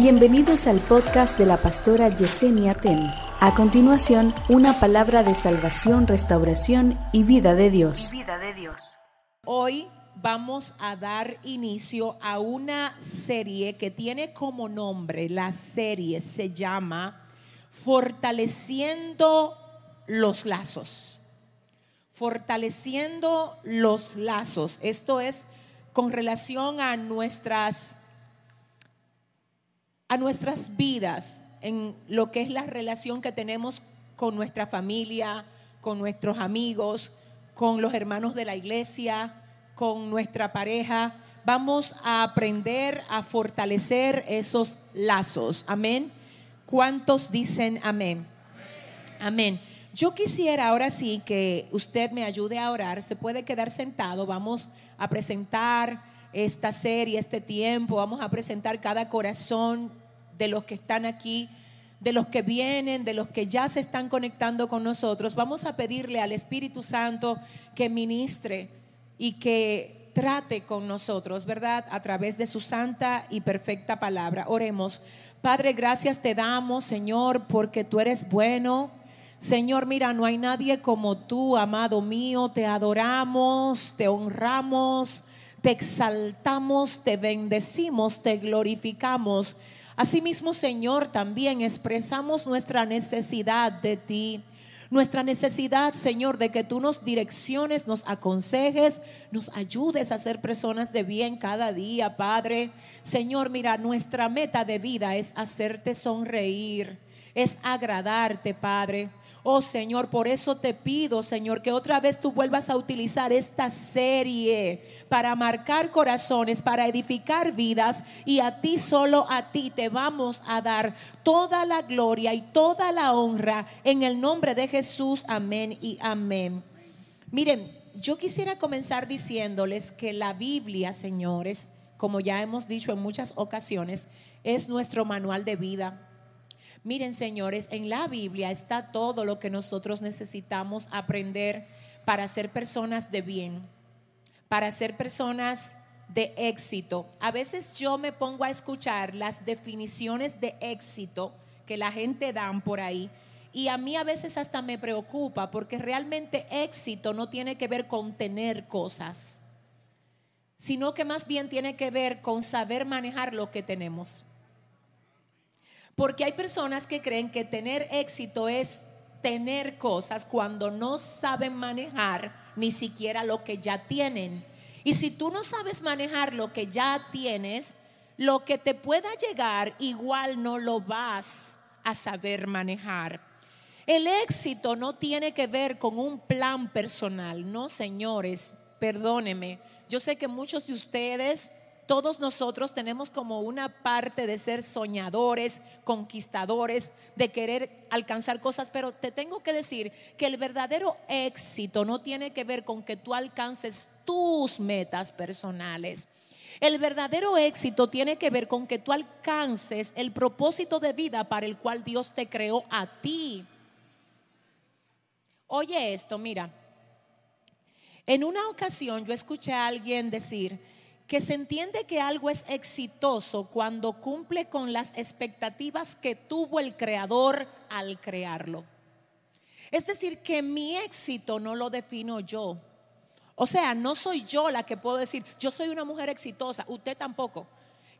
Bienvenidos al podcast de la pastora Yesenia Ten. A continuación, una palabra de salvación, restauración y vida de Dios. Hoy vamos a dar inicio a una serie que tiene como nombre, la serie se llama Fortaleciendo los lazos. Fortaleciendo los lazos. Esto es con relación a nuestras a nuestras vidas en lo que es la relación que tenemos con nuestra familia, con nuestros amigos, con los hermanos de la iglesia, con nuestra pareja. Vamos a aprender a fortalecer esos lazos. Amén. ¿Cuántos dicen amén? Amén. Yo quisiera ahora sí que usted me ayude a orar. Se puede quedar sentado. Vamos a presentar esta serie, este tiempo. Vamos a presentar cada corazón de los que están aquí, de los que vienen, de los que ya se están conectando con nosotros. Vamos a pedirle al Espíritu Santo que ministre y que trate con nosotros, ¿verdad? A través de su santa y perfecta palabra. Oremos. Padre, gracias te damos, Señor, porque tú eres bueno. Señor, mira, no hay nadie como tú, amado mío. Te adoramos, te honramos te exaltamos, te bendecimos, te glorificamos. Asimismo, Señor, también expresamos nuestra necesidad de ti. Nuestra necesidad, Señor, de que tú nos direcciones, nos aconsejes, nos ayudes a ser personas de bien cada día, Padre. Señor, mira, nuestra meta de vida es hacerte sonreír, es agradarte, Padre. Oh Señor, por eso te pido, Señor, que otra vez tú vuelvas a utilizar esta serie para marcar corazones, para edificar vidas y a ti solo a ti te vamos a dar toda la gloria y toda la honra en el nombre de Jesús. Amén y amén. Miren, yo quisiera comenzar diciéndoles que la Biblia, señores, como ya hemos dicho en muchas ocasiones, es nuestro manual de vida Miren, señores, en la Biblia está todo lo que nosotros necesitamos aprender para ser personas de bien, para ser personas de éxito. A veces yo me pongo a escuchar las definiciones de éxito que la gente dan por ahí y a mí a veces hasta me preocupa porque realmente éxito no tiene que ver con tener cosas, sino que más bien tiene que ver con saber manejar lo que tenemos. Porque hay personas que creen que tener éxito es tener cosas cuando no saben manejar ni siquiera lo que ya tienen. Y si tú no sabes manejar lo que ya tienes, lo que te pueda llegar igual no lo vas a saber manejar. El éxito no tiene que ver con un plan personal, no señores, perdóneme. Yo sé que muchos de ustedes todos nosotros tenemos como una parte de ser soñadores, conquistadores, de querer alcanzar cosas, pero te tengo que decir que el verdadero éxito no tiene que ver con que tú alcances tus metas personales. El verdadero éxito tiene que ver con que tú alcances el propósito de vida para el cual Dios te creó a ti. Oye esto, mira. En una ocasión yo escuché a alguien decir, que se entiende que algo es exitoso cuando cumple con las expectativas que tuvo el creador al crearlo. Es decir, que mi éxito no lo defino yo. O sea, no soy yo la que puedo decir, yo soy una mujer exitosa, usted tampoco.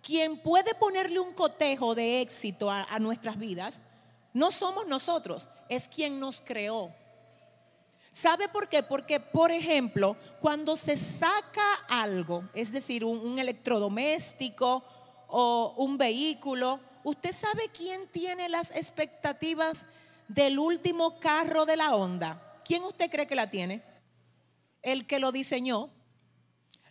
Quien puede ponerle un cotejo de éxito a, nuestras vidas, no somos nosotros, es quien nos creó. ¿Sabe por qué? Porque, por ejemplo, cuando se saca algo, es decir, un, electrodoméstico o un vehículo, ¿usted sabe quién tiene las expectativas del último carro de la Honda? ¿Quién usted cree que la tiene? El que lo diseñó,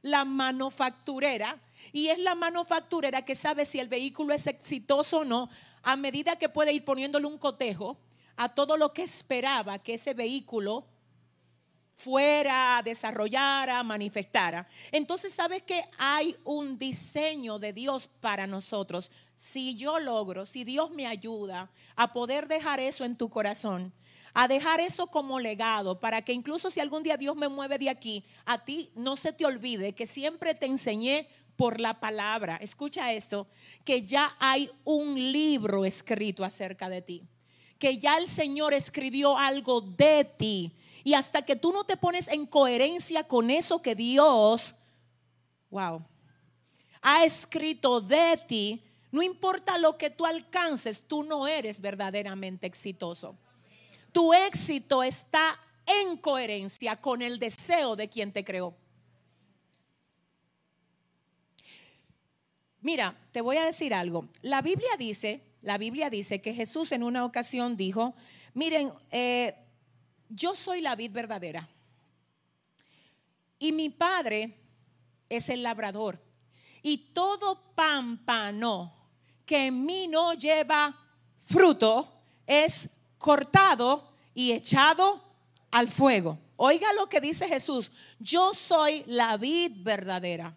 la manufacturera, y es la manufacturera que sabe si el vehículo es exitoso o no a medida que puede ir poniéndole un cotejo a todo lo que esperaba que ese vehículo fuera, desarrollara, manifestara. Entonces, ¿sabes que hay un diseño de Dios para nosotros? Si yo logro, si Dios me ayuda a poder dejar eso en tu corazón, a dejar eso como legado, para que incluso si algún día Dios me mueve de aquí, a ti no se te olvide que siempre te enseñé por la palabra. Escucha esto, que ya hay un libro escrito acerca de ti, que ya el Señor escribió algo de ti. Y hasta que tú no te pones en coherencia con eso que Dios, wow, ha escrito de ti, no importa lo que tú alcances, tú no eres verdaderamente exitoso. Tu éxito está en coherencia con el deseo de quien te creó. Mira, te voy a decir algo. La Biblia dice, la Biblia dice que Jesús en una ocasión dijo, miren, eh, yo soy la vid verdadera y mi padre es el labrador y todo pámpano que en mí no lleva fruto es cortado y echado al fuego. Oiga lo que dice Jesús, yo soy la vid verdadera.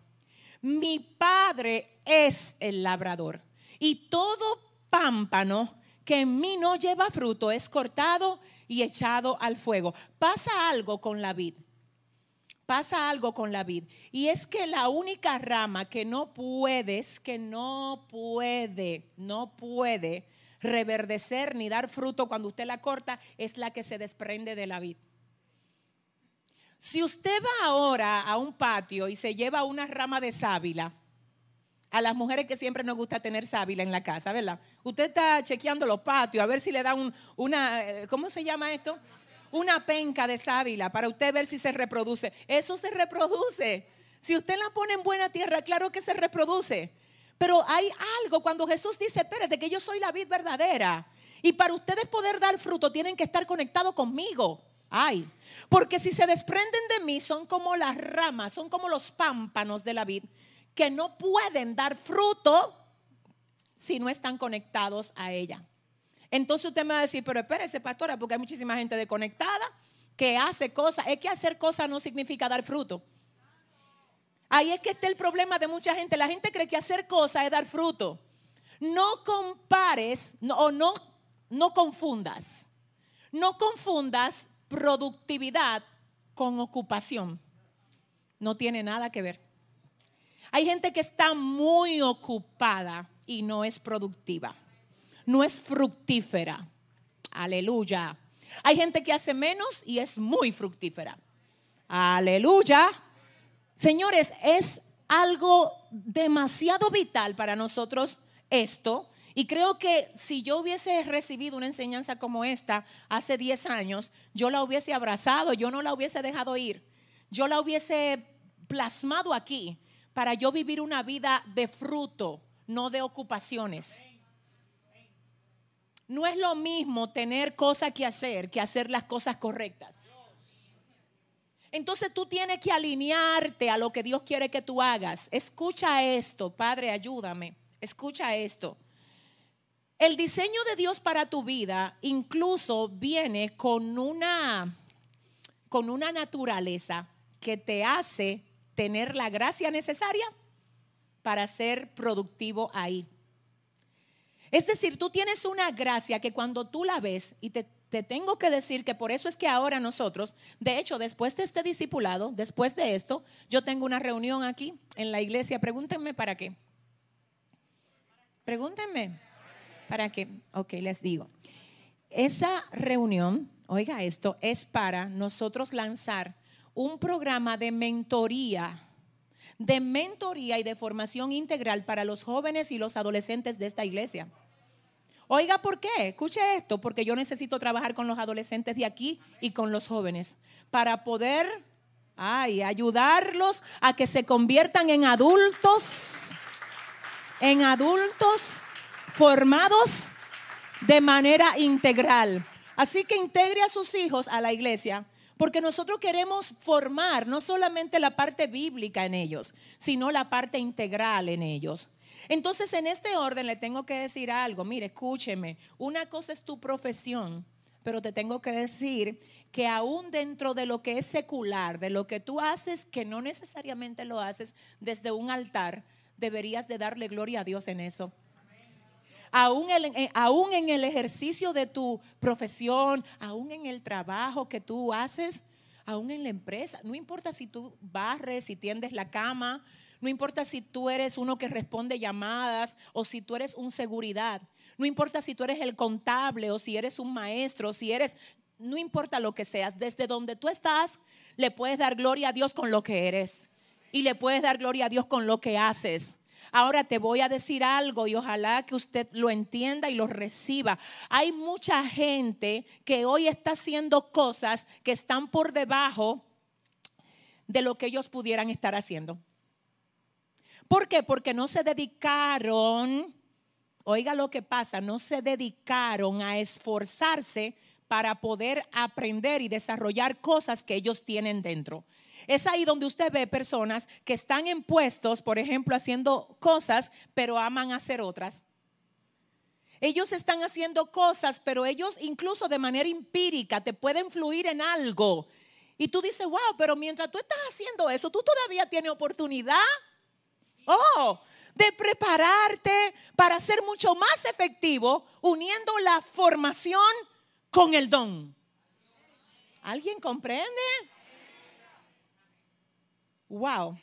Mi padre es el labrador y todo pámpano que en mí no lleva fruto es cortado y echado al fuego. Pasa algo con la vid. Pasa algo con la vid. Y es que la única rama que no puedes, que no puede, no puede reverdecer ni dar fruto cuando usted la corta, es la que se desprende de la vid. Si usted va ahora a un patio y se lleva una rama de sábila, a las mujeres que siempre nos gusta tener sábila en la casa, ¿verdad? Usted está chequeando los patios a ver si le da una, eh, ¿cómo se llama esto? Una penca de sábila para usted ver si se reproduce. Eso se reproduce. Si usted la pone en buena tierra, claro que se reproduce. Pero hay algo cuando Jesús dice, espérate, que yo soy la vid verdadera. Y para ustedes poder dar fruto tienen que estar conectados conmigo. Ay, porque si se desprenden de mí son como las ramas, son como los pámpanos de la vid que no pueden dar fruto si no están conectados a ella. Entonces usted me va a decir, pero espérese, pastora, porque hay muchísima gente desconectada que hace cosas. Es que hacer cosas no significa dar fruto. Ahí es que está el problema de mucha gente. La gente cree que hacer cosas es dar fruto. No compares o no, no confundas. No confundas productividad con ocupación. No tiene nada que ver. Hay gente que está muy ocupada y no es productiva. No es fructífera. Aleluya. Hay gente que hace menos y es muy fructífera. Aleluya. Señores, es algo demasiado vital para nosotros esto y creo que si yo hubiese recibido una enseñanza como esta hace 10 años, yo la hubiese abrazado, yo no la hubiese dejado ir, yo la hubiese plasmado aquí para yo vivir una vida de fruto, no de ocupaciones. No es lo mismo tener cosas que hacer que hacer las cosas correctas. Entonces tú tienes que alinearte a lo que Dios quiere que tú hagas. Escucha esto, Padre, ayúdame. Escucha esto. El diseño de Dios para tu vida incluso viene con una, con una naturaleza que te hace tener la gracia necesaria para ser productivo ahí. Es decir, tú tienes una gracia que cuando tú la ves, y te, te, tengo que decir que por eso es que ahora nosotros, de hecho, después de este discipulado, después de esto, yo tengo una reunión aquí en la iglesia. Pregúntenme para qué. Pregúntenme. ¿Para qué? Ok, les digo. Esa reunión, oiga esto, es para nosotros lanzar un programa de mentoría, de mentoría y de formación integral para los jóvenes y los adolescentes de esta iglesia. Oiga, ¿por qué? Escuche esto, porque yo necesito trabajar con los adolescentes de aquí y con los jóvenes para poder ay, ayudarlos a que se conviertan en adultos, en adultos formados de manera integral. Así que integre a sus hijos a la iglesia, porque nosotros queremos formar no solamente la parte bíblica en ellos, sino la parte integral en ellos. Entonces, en este orden le tengo que decir algo. Mire, escúcheme, una cosa es tu profesión, pero te tengo que decir que aún dentro de lo que es secular, de lo que tú haces, que no necesariamente lo haces desde un altar, deberías de darle gloria a Dios en eso aún, eh, aún en el ejercicio de tu profesión, aún en el trabajo que tú haces, aún en la empresa. No importa si tú barres, si tiendes la cama, No importa si tú eres uno que responde llamadas o si tú eres un seguridad. No importa si tú eres el contable o si eres un maestro, si eres, no importa lo que seas, desde donde tú estás, le puedes dar gloria a Dios con lo que eres y le puedes dar gloria a Dios con lo que haces. Ahora te voy a decir algo y ojalá que usted lo entienda y lo reciba. Hay mucha gente que hoy está haciendo cosas que están por debajo de lo que ellos pudieran estar haciendo. ¿Por qué? Porque no se dedicaron, oiga lo que pasa, no se dedicaron a esforzarse para poder aprender y desarrollar cosas que ellos tienen dentro. Es ahí donde usted ve personas que están en puestos, por ejemplo, haciendo cosas, pero aman hacer otras. Ellos están haciendo cosas, pero ellos incluso de manera empírica te pueden fluir en algo. Y tú dices, wow, pero mientras tú estás haciendo eso, tú todavía tienes oportunidad Oh, de prepararte para ser mucho más efectivo uniendo la formación con el don. ¿Alguien comprende? Wow.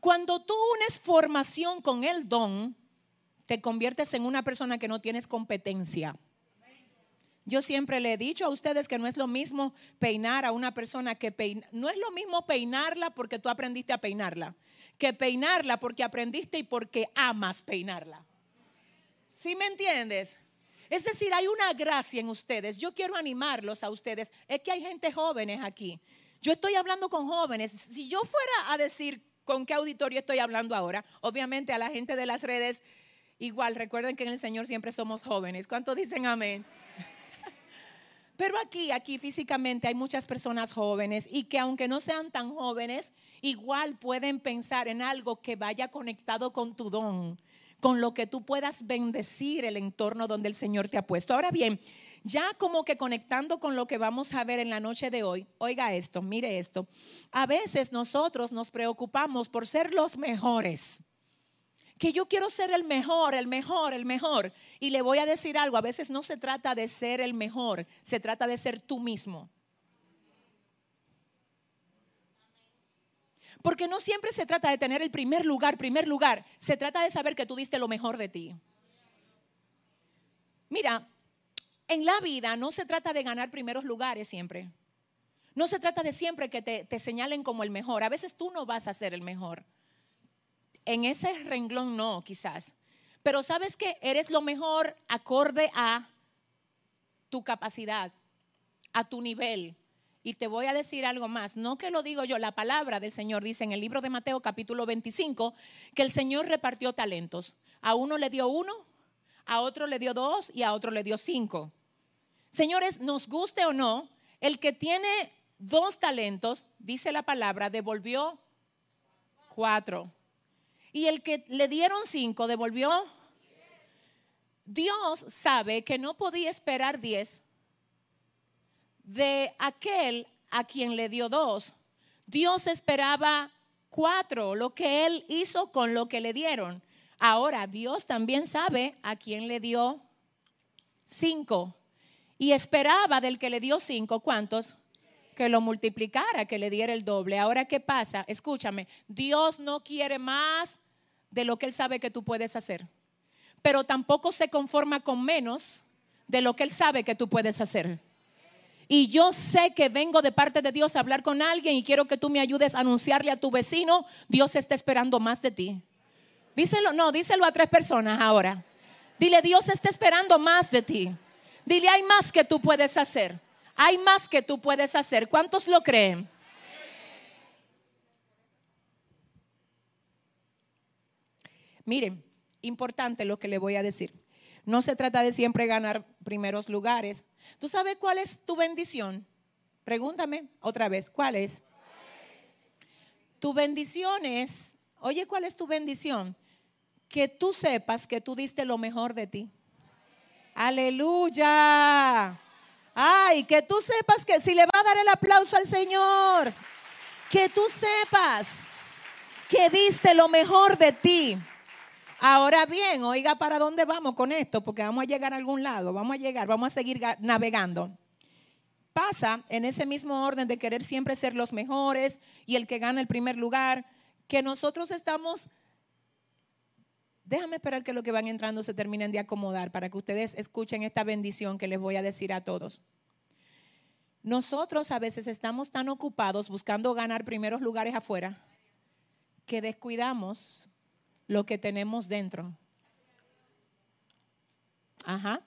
Cuando tú unes formación con el don, te conviertes en una persona que no tienes competencia. Yo siempre le he dicho a ustedes que no es lo mismo peinar a una persona que peinar. No es lo mismo peinarla porque tú aprendiste a peinarla que peinarla porque aprendiste y porque amas peinarla. ¿Sí me entiendes? Es decir, hay una gracia en ustedes. Yo quiero animarlos a ustedes. Es que hay gente jóvenes aquí. Yo estoy hablando con jóvenes. Si yo fuera a decir con qué auditorio estoy hablando ahora, obviamente a la gente de las redes, igual, recuerden que en el Señor siempre somos jóvenes. ¿Cuántos dicen amén? Pero aquí, aquí físicamente hay muchas personas jóvenes y que aunque no sean tan jóvenes, igual pueden pensar en algo que vaya conectado con tu don, con lo que tú puedas bendecir el entorno donde el Señor te ha puesto. Ahora bien, ya como que conectando con lo que vamos a ver en la noche de hoy, oiga esto, mire esto. A veces nosotros nos preocupamos por ser los mejores que yo quiero ser el mejor, el mejor, el mejor. Y le voy a decir algo, a veces no se trata de ser el mejor, se trata de ser tú mismo. Porque no siempre se trata de tener el primer lugar, primer lugar. Se trata de saber que tú diste lo mejor de ti. Mira, en la vida no se trata de ganar primeros lugares siempre. No se trata de siempre que te, señalen como el mejor. A veces tú no vas a ser el mejor en ese renglón no, quizás. Pero sabes que eres lo mejor acorde a tu capacidad, a tu nivel. Y te voy a decir algo más, no que lo digo yo, la palabra del Señor dice en el libro de Mateo capítulo 25 que el Señor repartió talentos. A uno le dio uno, a otro le dio dos y a otro le dio cinco. Señores, nos guste o no, el que tiene dos talentos, dice la palabra, devolvió cuatro y el que le dieron cinco devolvió. Dios sabe que no podía esperar diez de aquel a quien le dio dos. Dios esperaba cuatro, lo que él hizo con lo que le dieron. Ahora, Dios también sabe a quien le dio cinco. Y esperaba del que le dio cinco, ¿cuántos? Que lo multiplicara, que le diera el doble. Ahora, ¿qué pasa? Escúchame, Dios no quiere más de lo que Él sabe que tú puedes hacer. Pero tampoco se conforma con menos de lo que Él sabe que tú puedes hacer. Y yo sé que vengo de parte de Dios a hablar con alguien y quiero que tú me ayudes a anunciarle a tu vecino, Dios está esperando más de ti. Díselo, no, díselo a tres personas ahora. Dile, Dios está esperando más de ti. Dile, hay más que tú puedes hacer. Hay más que tú puedes hacer. ¿Cuántos lo creen? Miren, importante lo que le voy a decir. No se trata de siempre ganar primeros lugares. ¿Tú sabes cuál es tu bendición? Pregúntame otra vez, ¿cuál es? Tu bendición es, oye, ¿cuál es tu bendición? Que tú sepas que tú diste lo mejor de ti. Aleluya. Ay, que tú sepas que si le va a dar el aplauso al Señor, que tú sepas que diste lo mejor de ti. Ahora bien, oiga para dónde vamos con esto, porque vamos a llegar a algún lado, vamos a llegar, vamos a seguir navegando. Pasa en ese mismo orden de querer siempre ser los mejores y el que gana el primer lugar, que nosotros estamos... Déjame esperar que lo que van entrando se terminen de acomodar para que ustedes escuchen esta bendición que les voy a decir a todos. Nosotros a veces estamos tan ocupados buscando ganar primeros lugares afuera que descuidamos lo que tenemos dentro. Ajá.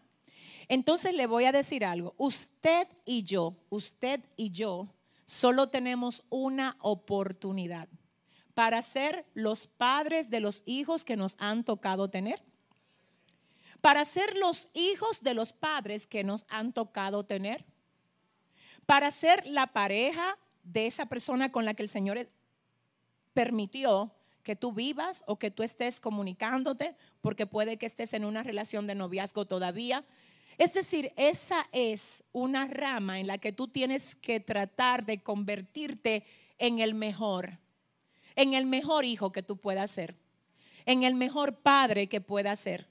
Entonces le voy a decir algo. Usted y yo, usted y yo, solo tenemos una oportunidad para ser los padres de los hijos que nos han tocado tener. Para ser los hijos de los padres que nos han tocado tener. Para ser la pareja de esa persona con la que el Señor permitió que tú vivas o que tú estés comunicándote, porque puede que estés en una relación de noviazgo todavía. Es decir, esa es una rama en la que tú tienes que tratar de convertirte en el mejor, en el mejor hijo que tú puedas ser, en el mejor padre que puedas ser.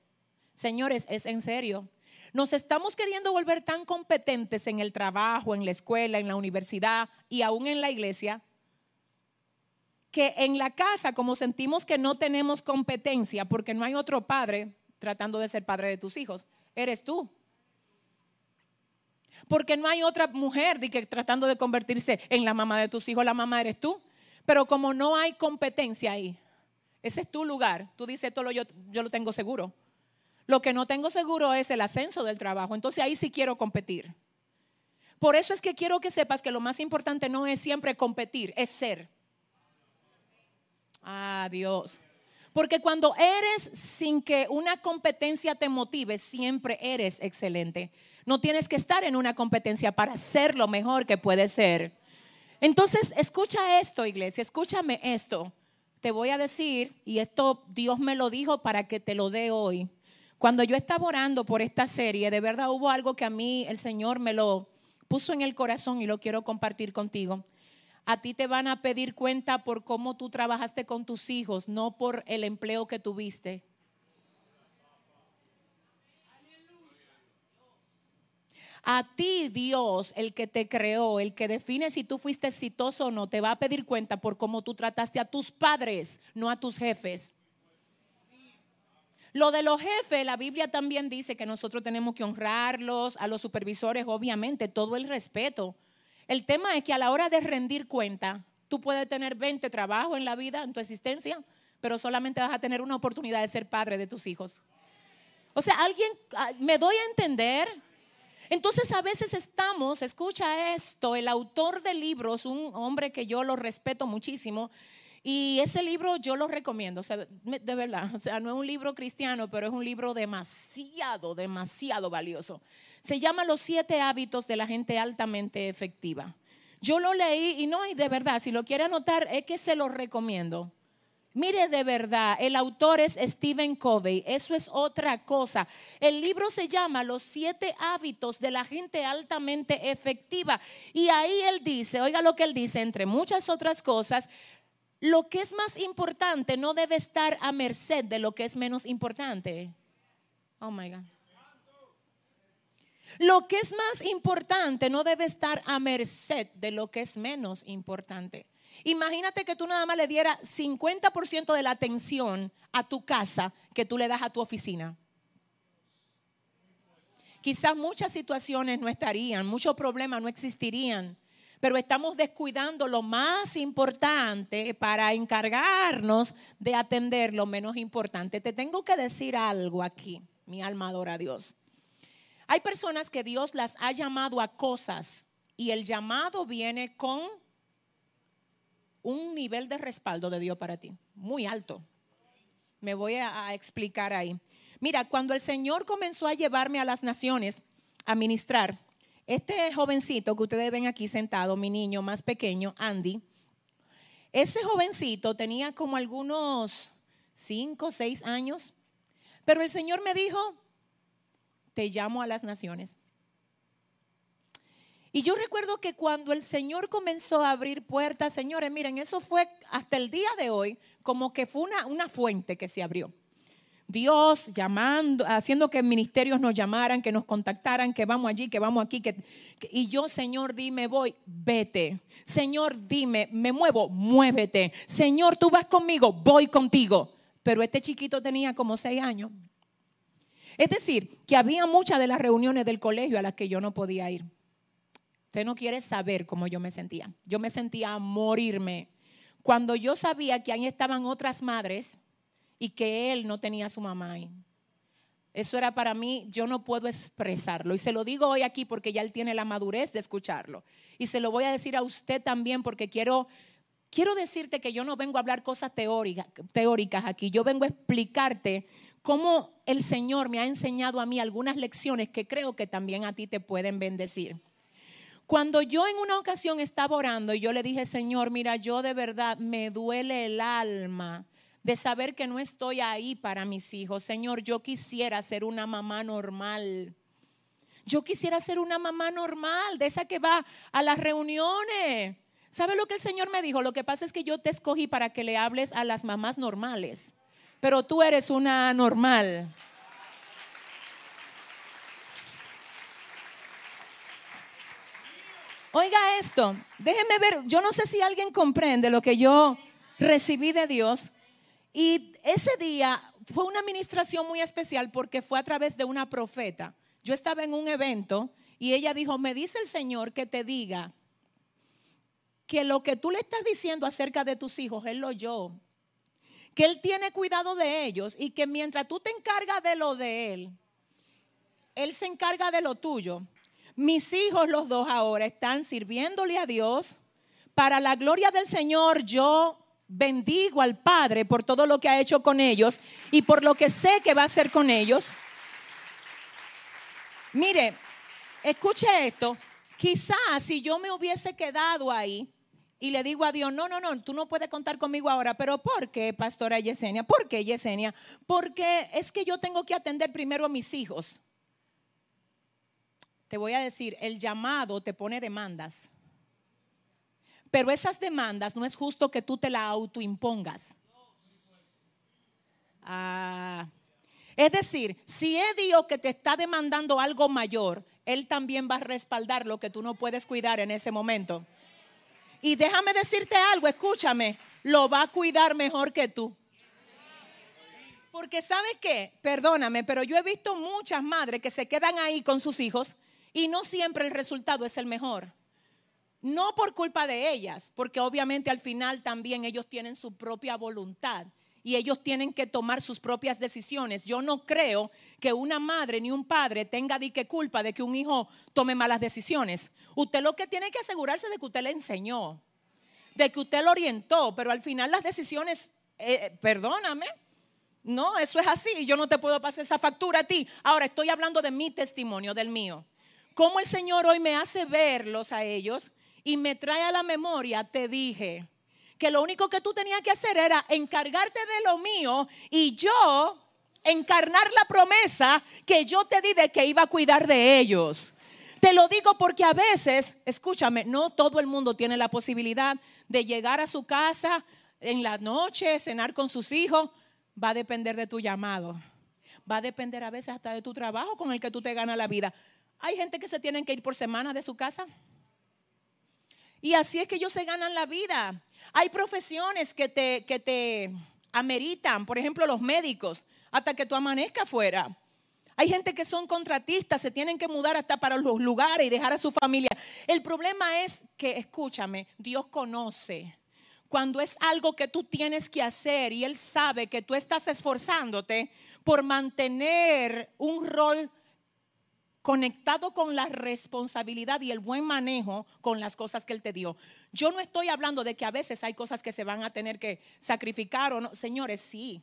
Señores, es en serio. Nos estamos queriendo volver tan competentes en el trabajo, en la escuela, en la universidad y aún en la iglesia, que en la casa, como sentimos que no tenemos competencia porque no hay otro padre tratando de ser padre de tus hijos, eres tú. Porque no hay otra mujer que, tratando de convertirse en la mamá de tus hijos, la mamá eres tú. Pero como no hay competencia ahí, ese es tu lugar. Tú dices, todo yo, yo lo tengo seguro. Lo que no tengo seguro es el ascenso del trabajo. Entonces ahí sí quiero competir. Por eso es que quiero que sepas que lo más importante no es siempre competir, es ser. Ah, Dios. Porque cuando eres sin que una competencia te motive, siempre eres excelente. No tienes que estar en una competencia para ser lo mejor que puedes ser. Entonces, escucha esto, iglesia, escúchame esto. Te voy a decir, y esto Dios me lo dijo para que te lo dé hoy. Cuando yo estaba orando por esta serie, de verdad hubo algo que a mí el Señor me lo puso en el corazón y lo quiero compartir contigo a ti te van a pedir cuenta por cómo tú trabajaste con tus hijos, no por el empleo que tuviste. A ti Dios, el que te creó, el que define si tú fuiste exitoso o no, te va a pedir cuenta por cómo tú trataste a tus padres, no a tus jefes. Lo de los jefes, la Biblia también dice que nosotros tenemos que honrarlos, a los supervisores, obviamente, todo el respeto. El tema es que a la hora de rendir cuenta, tú puedes tener 20 trabajos en la vida, en tu existencia, pero solamente vas a tener una oportunidad de ser padre de tus hijos. O sea, alguien, ah, me doy a entender. Entonces a veces estamos, escucha esto, el autor de libros, un hombre que yo lo respeto muchísimo, y ese libro yo lo recomiendo, de verdad, o sea, no es un libro cristiano, pero es un libro demasiado, demasiado valioso. Se llama Los siete hábitos de la gente altamente efectiva. Yo lo leí y no, y de verdad, si lo quiere anotar, es que se lo recomiendo. Mire, de verdad, el autor es Stephen Covey, eso es otra cosa. El libro se llama Los siete hábitos de la gente altamente efectiva. Y ahí él dice, oiga lo que él dice, entre muchas otras cosas, lo que es más importante no debe estar a merced de lo que es menos importante. Oh my God. Lo que es más importante no debe estar a merced de lo que es menos importante. Imagínate que tú nada más le dieras 50% de la atención a tu casa que tú le das a tu oficina. Quizás muchas situaciones no estarían, muchos problemas no existirían, pero estamos descuidando lo más importante para encargarnos de atender lo menos importante. Te tengo que decir algo aquí, mi alma adora a Dios. Hay personas que Dios las ha llamado a cosas y el llamado viene con un nivel de respaldo de Dios para ti, muy alto. Me voy a, explicar ahí. Mira, cuando el Señor comenzó a llevarme a las naciones a ministrar, este jovencito que ustedes ven aquí sentado, mi niño más pequeño, Andy, ese jovencito tenía como algunos cinco, seis años, pero el Señor me dijo, te llamo a las naciones. Y yo recuerdo que cuando el Señor comenzó a abrir puertas, señores, miren, eso fue hasta el día de hoy como que fue una, una fuente que se abrió. Dios llamando, haciendo que ministerios nos llamaran, que nos contactaran, que vamos allí, que vamos aquí, que, y yo, Señor, dime, voy, vete. Señor, dime, me muevo, muévete. Señor, tú vas conmigo, voy contigo. Pero este chiquito tenía como seis años. Es decir, que había muchas de las reuniones del colegio a las que yo no podía ir. Usted no quiere saber cómo yo me sentía. Yo me sentía a morirme. Cuando yo sabía que ahí estaban otras madres y que él no tenía a su mamá ahí. Eso era para mí, yo no puedo expresarlo. Y se lo digo hoy aquí porque ya él tiene la madurez de escucharlo. Y se lo voy a decir a usted también porque quiero, quiero decirte que yo no vengo a hablar cosas teóricas, teóricas aquí. Yo vengo a explicarte cómo el Señor me ha enseñado a mí algunas lecciones que creo que también a ti te pueden bendecir. Cuando yo en una ocasión estaba orando y yo le dije, Señor, mira, yo de verdad me duele el alma de saber que no estoy ahí para mis hijos. Señor, yo quisiera ser una mamá normal. Yo quisiera ser una mamá normal, de esa que va a las reuniones. ¿Sabe lo que el Señor me dijo? Lo que pasa es que yo te escogí para que le hables a las mamás normales, pero tú eres una normal. Oiga esto, déjeme ver, yo no sé si alguien comprende lo que yo recibí de Dios, y ese día fue una administración muy especial porque fue a través de una profeta. Yo estaba en un evento y ella dijo, me dice el Señor que te diga que lo que tú le estás diciendo acerca de tus hijos, Él lo oyó. Que Él tiene cuidado de ellos y que mientras tú te encargas de lo de Él, Él se encarga de lo tuyo. Mis hijos, los dos ahora, están sirviéndole a Dios. Para la gloria del Señor, yo bendigo al Padre por todo lo que ha hecho con ellos y por lo que sé que va a hacer con ellos. Mire, escuche esto. Quizás si yo me hubiese quedado ahí y le digo a Dios, no, no, no, tú no puedes contar conmigo ahora, pero ¿por qué, pastora Yesenia? ¿Por qué, Yesenia? Porque es que yo tengo que atender primero a mis hijos. Te voy a decir, el llamado te pone demandas. Pero esas demandas no es justo que tú te la autoimpongas. Ah, es decir, si es Dios que te está demandando algo mayor, Él también va a respaldar lo que tú no puedes cuidar en ese momento. Y déjame decirte algo, escúchame, lo va a cuidar mejor que tú. Porque sabes qué, perdóname, pero yo he visto muchas madres que se quedan ahí con sus hijos y no siempre el resultado es el mejor. No por culpa de ellas, porque obviamente al final también ellos tienen su propia voluntad y ellos tienen que tomar sus propias decisiones. Yo no creo que una madre ni un padre tenga de qué culpa de que un hijo tome malas decisiones. Usted lo que tiene que asegurarse de que usted le enseñó, de que usted lo orientó, pero al final las decisiones, eh, perdóname, no, eso es así. Yo no te puedo pasar esa factura a ti. Ahora estoy hablando de mi testimonio, del mío. Cómo el Señor hoy me hace verlos a ellos y me trae a la memoria, te dije que lo único que tú tenías que hacer era encargarte de lo mío y yo encarnar la promesa que yo te di de que iba a cuidar de ellos. Te lo digo porque a veces, escúchame, no todo el mundo tiene la posibilidad de llegar a su casa en la noche, cenar con sus hijos. Va a depender de tu llamado. Va a depender a veces hasta de tu trabajo con el que tú te ganas la vida. Hay gente que se tienen que ir por semana de su casa. Y así es que ellos se ganan la vida. Hay profesiones que te, que te ameritan, por ejemplo, los médicos, hasta que tú amanezcas afuera. Hay gente que son contratistas, se tienen que mudar hasta para los lugares y dejar a su familia. El problema es que, escúchame, Dios conoce. Cuando es algo que tú tienes que hacer y Él sabe que tú estás esforzándote por mantener un rol conectado con la responsabilidad y el buen manejo con las cosas que Él te dio. Yo no estoy hablando de que a veces hay cosas que se van a tener que sacrificar o no. Señores, sí.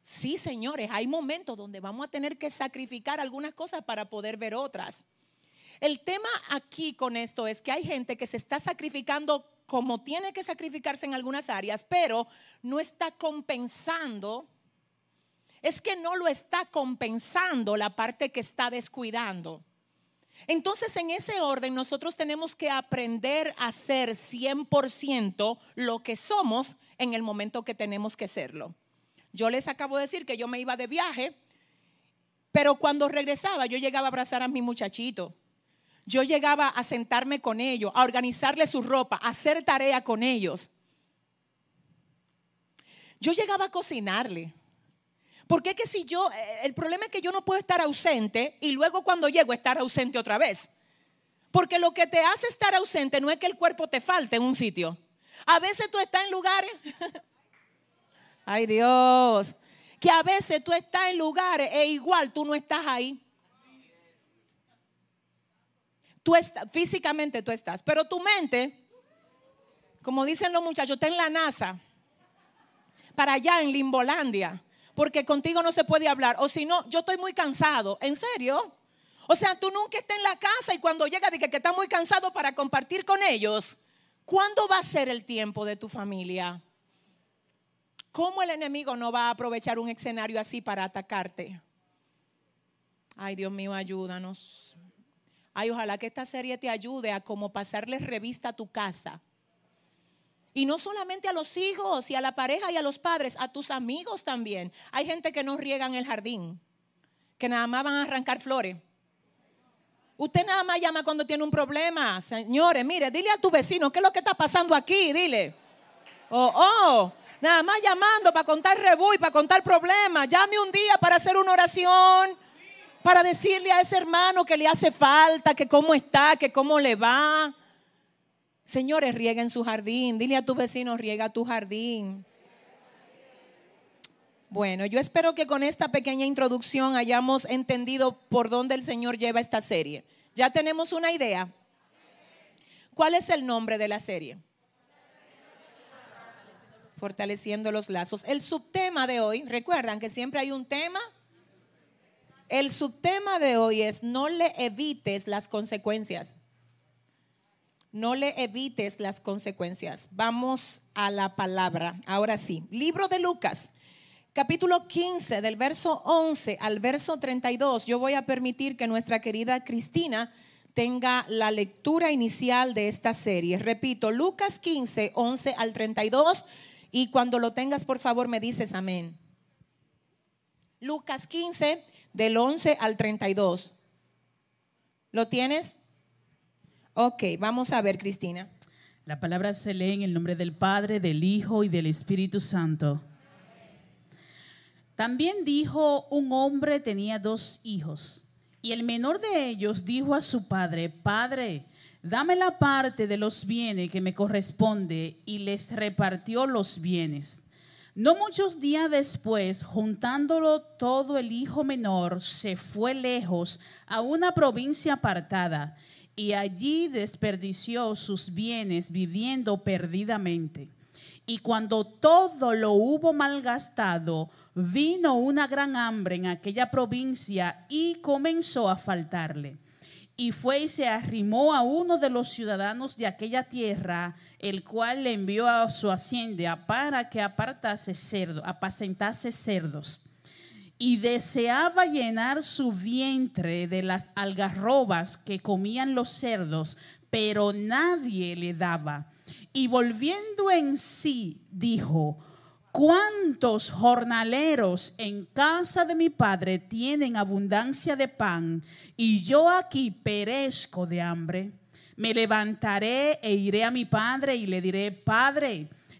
Sí, señores, hay momentos donde vamos a tener que sacrificar algunas cosas para poder ver otras. El tema aquí con esto es que hay gente que se está sacrificando como tiene que sacrificarse en algunas áreas, pero no está compensando es que no lo está compensando la parte que está descuidando. Entonces, en ese orden, nosotros tenemos que aprender a ser 100% lo que somos en el momento que tenemos que serlo. Yo les acabo de decir que yo me iba de viaje, pero cuando regresaba yo llegaba a abrazar a mi muchachito. Yo llegaba a sentarme con ellos, a organizarle su ropa, a hacer tarea con ellos. Yo llegaba a cocinarle. Porque es que si yo, eh, el problema es que yo no puedo estar ausente y luego cuando llego estar ausente otra vez. Porque lo que te hace estar ausente no es que el cuerpo te falte en un sitio. A veces tú estás en lugares, ay Dios, que a veces tú estás en lugares e igual tú no estás ahí. Tú estás, físicamente tú estás, pero tu mente, como dicen los muchachos, está en la NASA, para allá en Limbolandia, porque contigo no se puede hablar. O si no, yo estoy muy cansado, ¿en serio? O sea, tú nunca estás en la casa y cuando llega de que, que estás muy cansado para compartir con ellos, ¿cuándo va a ser el tiempo de tu familia? ¿Cómo el enemigo no va a aprovechar un escenario así para atacarte? Ay, Dios mío, ayúdanos. Ay, ojalá que esta serie te ayude a como pasarle revista a tu casa. Y no solamente a los hijos y a la pareja y a los padres, a tus amigos también. Hay gente que no riega en el jardín, que nada más van a arrancar flores. Usted nada más llama cuando tiene un problema. Señores, mire, dile a tu vecino qué es lo que está pasando aquí, dile. Oh, oh, nada más llamando para contar rebu y para contar problemas. Llame un día para hacer una oración, para decirle a ese hermano que le hace falta, que cómo está, que cómo le va. Señores, riega en su jardín. Dile a tu vecino, riega tu jardín. Bueno, yo espero que con esta pequeña introducción hayamos entendido por dónde el Señor lleva esta serie. ¿Ya tenemos una idea? ¿Cuál es el nombre de la serie? Fortaleciendo los lazos. El subtema de hoy, recuerdan que siempre hay un tema. El subtema de hoy es no le evites las consecuencias. No le evites las consecuencias. Vamos a la palabra. Ahora sí, libro de Lucas, capítulo 15, del verso 11 al verso 32, yo voy a permitir que nuestra querida Cristina tenga la lectura inicial de esta serie. Repito, Lucas 15, 11 al 32, y cuando lo tengas, por favor, me dices amén. Lucas 15, del 11 al 32. ¿Lo tienes? Ok, vamos a ver, Cristina. La palabra se lee en el nombre del Padre, del Hijo y del Espíritu Santo. También dijo, un hombre tenía dos hijos, y el menor de ellos dijo a su padre, Padre, dame la parte de los bienes que me corresponde, y les repartió los bienes. No muchos días después, juntándolo todo el hijo menor, se fue lejos a una provincia apartada, y allí desperdició sus bienes viviendo perdidamente. Y cuando todo lo hubo malgastado, vino una gran hambre en aquella provincia y comenzó a faltarle. Y fue y se arrimó a uno de los ciudadanos de aquella tierra, el cual le envió a su hacienda para que apartase cerdo, apacentase cerdos. Y deseaba llenar su vientre de las algarrobas que comían los cerdos, pero nadie le daba. Y volviendo en sí, dijo, ¿Cuántos jornaleros en casa de mi padre tienen abundancia de pan y yo aquí perezco de hambre? Me levantaré e iré a mi padre y le diré, Padre,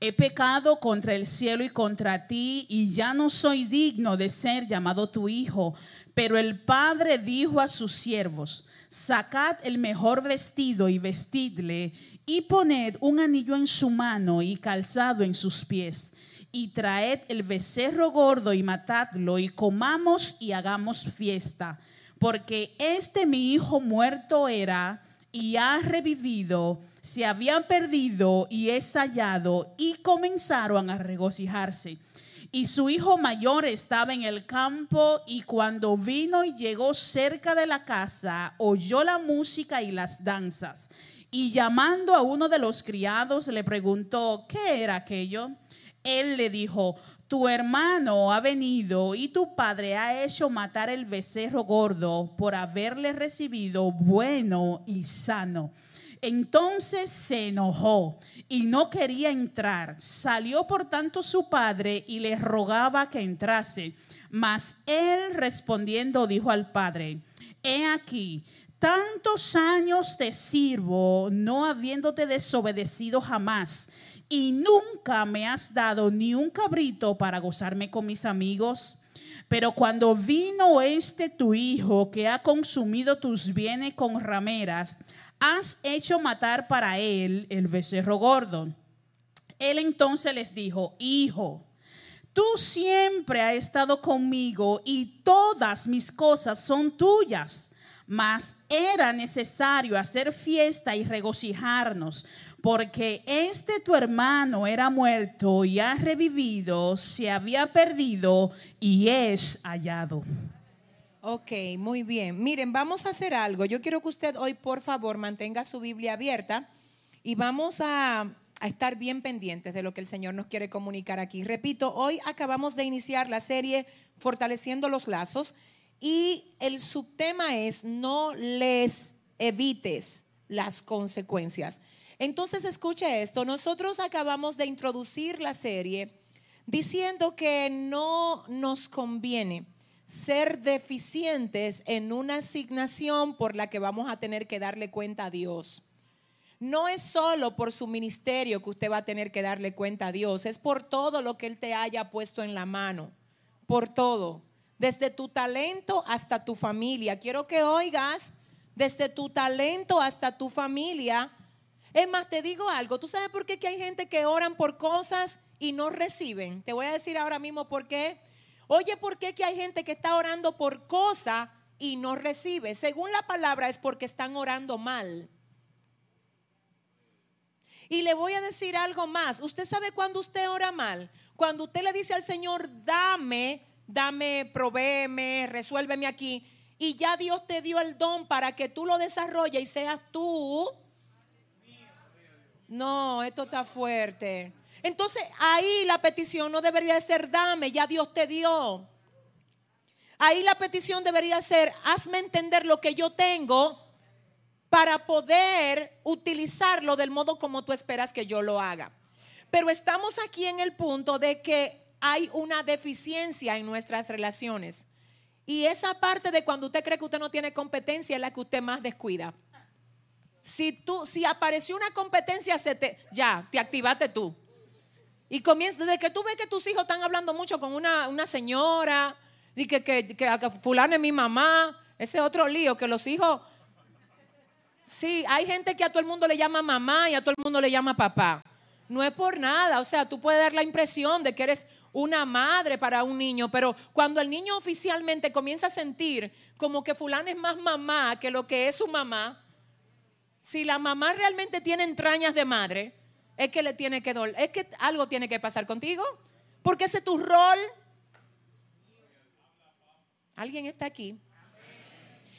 he pecado contra el cielo y contra ti y ya no soy digno de ser llamado tu hijo. Pero el padre dijo a sus siervos, sacad el mejor vestido y vestidle y poned un anillo en su mano y calzado en sus pies y traed el becerro gordo y matadlo y comamos y hagamos fiesta, porque este mi hijo muerto era y ha revivido, se había perdido y es hallado y comenzaron a regocijarse. Y su hijo mayor estaba en el campo y cuando vino y llegó cerca de la casa, oyó la música y las danzas. Y llamando a uno de los criados, le preguntó, ¿qué era aquello? Él le dijo, tu hermano ha venido y tu padre ha hecho matar el becerro gordo por haberle recibido bueno y sano. Entonces se enojó y no quería entrar. Salió por tanto su padre y le rogaba que entrase. Mas él respondiendo dijo al padre, he aquí, tantos años te sirvo, no habiéndote desobedecido jamás, y nunca me has dado ni un cabrito para gozarme con mis amigos. Pero cuando vino este tu hijo que ha consumido tus bienes con rameras, has hecho matar para él el becerro gordo. Él entonces les dijo, hijo, tú siempre has estado conmigo y todas mis cosas son tuyas, mas era necesario hacer fiesta y regocijarnos, porque este tu hermano era muerto y ha revivido, se había perdido y es hallado. Ok, muy bien. Miren, vamos a hacer algo. Yo quiero que usted hoy, por favor, mantenga su Biblia abierta y vamos a, estar bien pendientes de lo que el Señor nos quiere comunicar aquí. Repito, hoy acabamos de iniciar la serie Fortaleciendo los Lazos y el subtema es no les evites las consecuencias. Entonces, escuche esto. Nosotros acabamos de introducir la serie diciendo que no nos conviene ser deficientes en una asignación por la que vamos a tener que darle cuenta a Dios. No es solo por su ministerio que usted va a tener que darle cuenta a Dios, es por todo lo que Él te haya puesto en la mano, por todo, desde tu talento hasta tu familia. Quiero que oigas, desde tu talento hasta tu familia. Es más, te digo algo, ¿tú sabes por qué que hay gente que oran por cosas y no reciben? Te voy a decir ahora mismo por qué Oye, ¿por qué hay gente que está orando por cosa y no recibe? Según la palabra es porque están orando mal. Y le voy a decir algo más. ¿Usted sabe cuando usted ora mal? Cuando usted le dice al Señor, dame, dame, provéeme, resuélveme aquí. Y ya Dios te dio el don para que tú lo desarrolles y seas tú. No, esto está fuerte. Entonces ahí la petición no debería ser dame, ya Dios te dio. Ahí la petición debería ser hazme entender lo que yo tengo para poder utilizarlo del modo como tú esperas que yo lo haga. Pero estamos aquí en el punto de que hay una deficiencia en nuestras relaciones. Y esa parte de cuando usted cree que usted no tiene competencia es la que usted más descuida. Si tú, si apareció una competencia, se te, ya, te activaste tú. Y comienza, desde que tú ves que tus hijos están hablando mucho con una, señora, y que, que, que, fulano es mi mamá, ese otro lío, que los hijos... Sí, hay gente que a todo el mundo le llama mamá y a todo el mundo le llama papá. No es por nada, o sea, tú puedes dar la impresión de que eres una madre para un niño, pero cuando el niño oficialmente comienza a sentir como que fulano es más mamá que lo que es su mamá, si la mamá realmente tiene entrañas de madre, es que le tiene que doler, es que algo tiene que pasar contigo, porque ese es tu rol. ¿Alguien está aquí?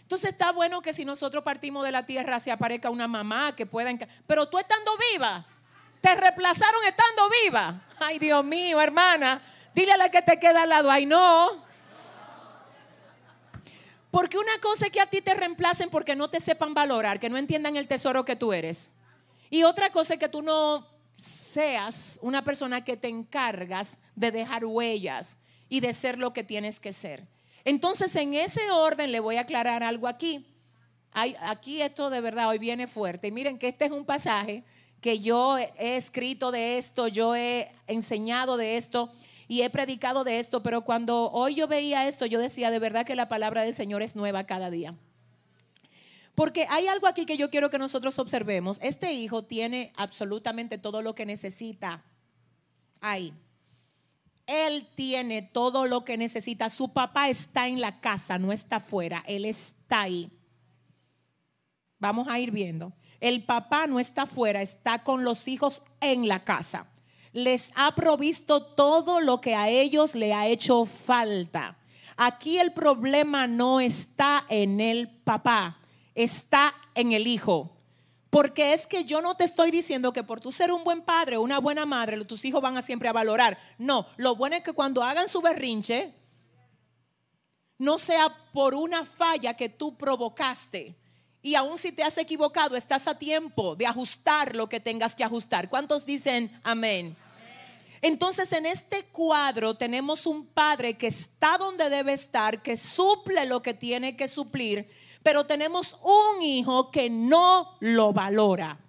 Entonces está bueno que si nosotros partimos de la tierra se aparezca una mamá que pueda... Pero tú estando viva, te reemplazaron estando viva. Ay, Dios mío, hermana, dile a la que te queda al lado, ay no. Porque una cosa es que a ti te reemplacen porque no te sepan valorar, que no entiendan el tesoro que tú eres. Y otra cosa es que tú no seas una persona que te encargas de dejar huellas y de ser lo que tienes que ser. Entonces, en ese orden le voy a aclarar algo aquí. aquí esto de verdad hoy viene fuerte. Miren que este es un pasaje que yo he escrito de esto, yo he enseñado de esto y he predicado de esto, pero cuando hoy yo veía esto, yo decía de verdad que la palabra del Señor es nueva cada día. Porque hay algo aquí que yo quiero que nosotros observemos. Este hijo tiene absolutamente todo lo que necesita ahí. Él tiene todo lo que necesita. Su papá está en la casa, no está afuera. Él está ahí. Vamos a ir viendo. El papá no está afuera, está con los hijos en la casa. les ha provisto todo lo que a ellos le ha hecho falta. Aquí el problema no está en el papá, está en el hijo. Porque es que yo no te estoy diciendo que por tú ser un buen padre o una buena madre, tus hijos van a siempre a valorar. No, lo bueno es que cuando hagan su berrinche, no sea por una falla que tú provocaste. Y aún si te has equivocado, estás a tiempo de ajustar lo que tengas que ajustar. ¿Cuántos dicen amén? Entonces en este cuadro tenemos un padre que está donde debe estar, que suple lo que tiene que suplir, pero tenemos un hijo que no lo valora,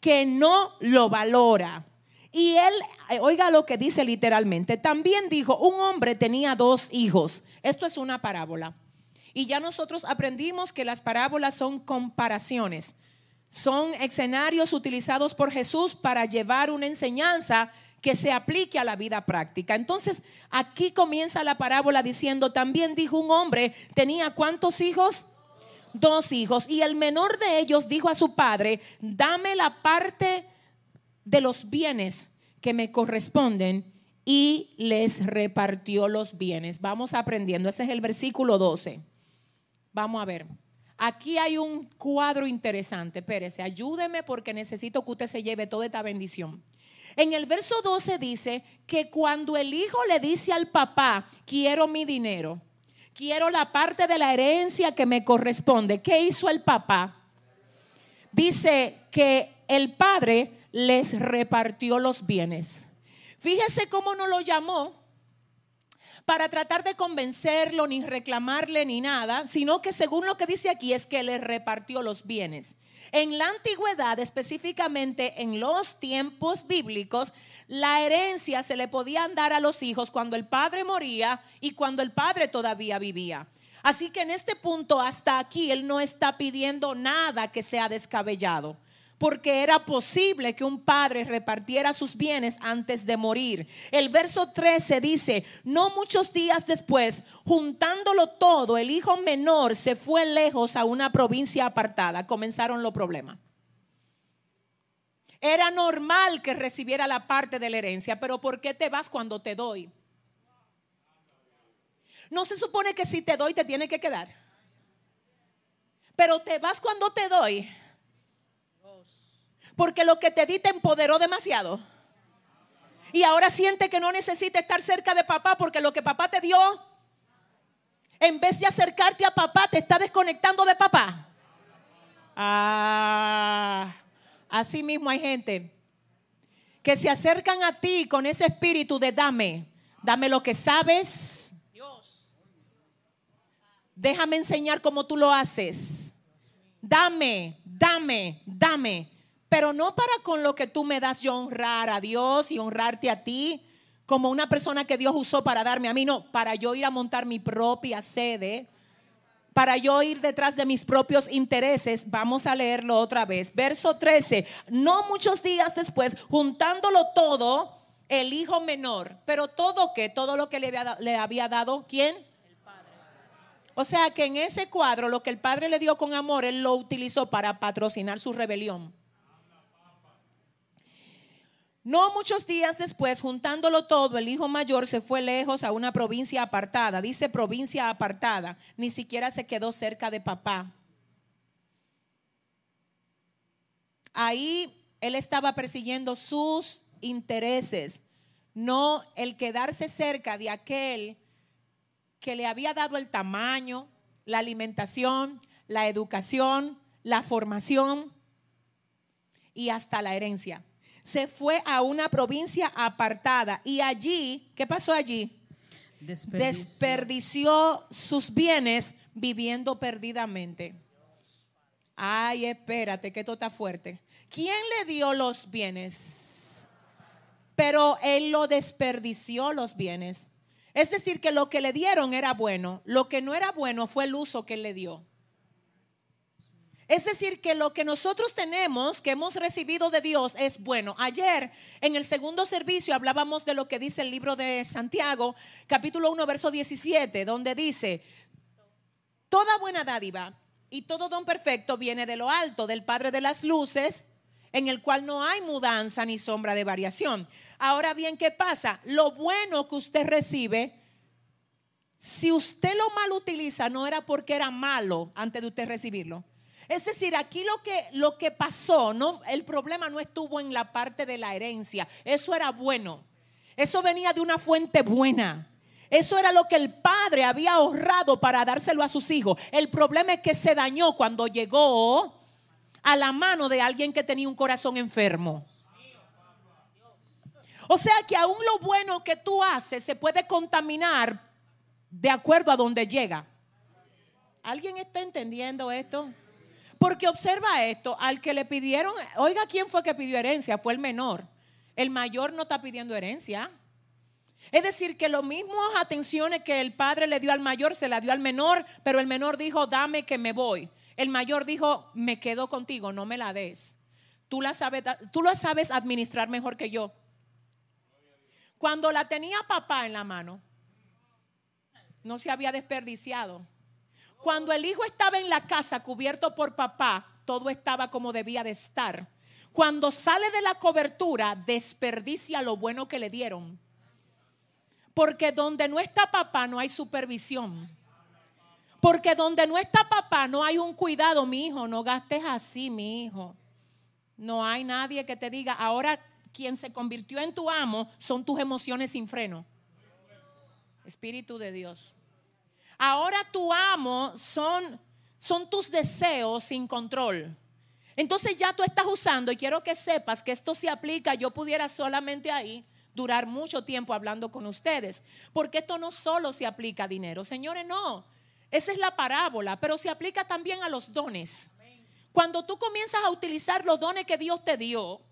que no lo valora. Y él, eh, oiga lo que dice literalmente, también dijo, un hombre tenía dos hijos. Esto es una parábola. Y ya nosotros aprendimos que las parábolas son comparaciones, son escenarios utilizados por Jesús para llevar una enseñanza que se aplique a la vida práctica. Entonces, aquí comienza la parábola diciendo, también dijo un hombre, tenía cuántos hijos? Dos hijos. Y el menor de ellos dijo a su padre, dame la parte de los bienes que me corresponden y les repartió los bienes. Vamos aprendiendo. Ese es el versículo 12. Vamos a ver. Aquí hay un cuadro interesante. Pérez, ayúdeme porque necesito que usted se lleve toda esta bendición. En el verso 12 dice que cuando el hijo le dice al papá, quiero mi dinero, quiero la parte de la herencia que me corresponde, ¿qué hizo el papá? Dice que el padre les repartió los bienes. Fíjese cómo no lo llamó para tratar de convencerlo, ni reclamarle, ni nada, sino que según lo que dice aquí es que le repartió los bienes. En la antigüedad, específicamente en los tiempos bíblicos, la herencia se le podía dar a los hijos cuando el padre moría y cuando el padre todavía vivía. Así que en este punto, hasta aquí, él no está pidiendo nada que sea descabellado porque era posible que un padre repartiera sus bienes antes de morir. El verso 13 dice, no muchos días después, juntándolo todo, el hijo menor se fue lejos a una provincia apartada. Comenzaron los problemas. Era normal que recibiera la parte de la herencia, pero ¿por qué te vas cuando te doy? No se supone que si te doy te tiene que quedar. Pero te vas cuando te doy porque lo que te di te empoderó demasiado. Y ahora siente que no necesita estar cerca de papá porque lo que papá te dio, en vez de acercarte a papá, te está desconectando de papá. Ah, así mismo hay gente que se acercan a ti con ese espíritu de dame, dame lo que sabes. Déjame enseñar cómo tú lo haces. Dame, dame, dame pero no para con lo que tú me das yo honrar a Dios y honrarte a ti como una persona que Dios usó para darme a mí, no, para yo ir a montar mi propia sede, para yo ir detrás de mis propios intereses. Vamos a leerlo otra vez. Verso 13, no muchos días después, juntándolo todo, el hijo menor, pero todo que, todo lo que le había, le había dado, ¿quién? El padre. O sea que en ese cuadro lo que el padre le dio con amor, él lo utilizó para patrocinar su rebelión. No muchos días después, juntándolo todo, el hijo mayor se fue lejos a una provincia apartada. Dice provincia apartada, ni siquiera se quedó cerca de papá. Ahí él estaba persiguiendo sus intereses, no el quedarse cerca de aquel que le había dado el tamaño, la alimentación, la educación, la formación y hasta la herencia se fue a una provincia apartada y allí, ¿qué pasó allí? Desperdició, sus bienes viviendo perdidamente. Ay, espérate, que esto está fuerte. ¿Quién le dio los bienes? Pero él lo desperdició los bienes. Es decir, que lo que le dieron era bueno. Lo que no era bueno fue el uso que él le dio. Es decir, que lo que nosotros tenemos, que hemos recibido de Dios, es bueno. Ayer, en el segundo servicio, hablábamos de lo que dice el libro de Santiago, capítulo 1, verso 17, donde dice, toda buena dádiva y todo don perfecto viene de lo alto, del Padre de las Luces, en el cual no hay mudanza ni sombra de variación. Ahora bien, ¿qué pasa? Lo bueno que usted recibe, si usted lo mal utiliza, no era porque era malo antes de usted recibirlo. Es decir, aquí lo que, lo que pasó, no, el problema no estuvo en la parte de la herencia. Eso era bueno. Eso venía de una fuente buena. Eso era lo que el padre había ahorrado para dárselo a sus hijos. El problema es que se dañó cuando llegó a la mano de alguien que tenía un corazón enfermo. O sea que aún lo bueno que tú haces se puede contaminar de acuerdo a donde llega. ¿Alguien está entendiendo esto? Porque observa esto, al que le pidieron, oiga, ¿quién fue que pidió herencia? Fue el menor. El mayor no está pidiendo herencia. Es decir, que lo mismo atenciones que el padre le dio al mayor, se la dio al menor, pero el menor dijo, dame que me voy. El mayor dijo, me quedo contigo, no me la des. Tú la sabes, tú la sabes administrar mejor que yo. Cuando la tenía papá en la mano, no se había desperdiciado. Cuando el hijo estaba en la casa cubierto por papá, todo estaba como debía de estar. Cuando sale de la cobertura, desperdicia lo bueno que le dieron. Porque donde no está papá no hay supervisión. Porque donde no está papá no hay un cuidado, mi hijo, no gastes así, mi hijo. No hay nadie que te diga, ahora quien se convirtió en tu amo son tus emociones sin freno. Espíritu de Dios. Ahora tu amo son, son tus deseos sin control. Entonces ya tú estás usando, y quiero que sepas que esto se aplica, yo pudiera solamente ahí durar mucho tiempo hablando con ustedes, porque esto no solo se aplica a dinero, señores, no. Esa es la parábola, pero se aplica también a los dones. Cuando tú comienzas a utilizar los dones que Dios te dio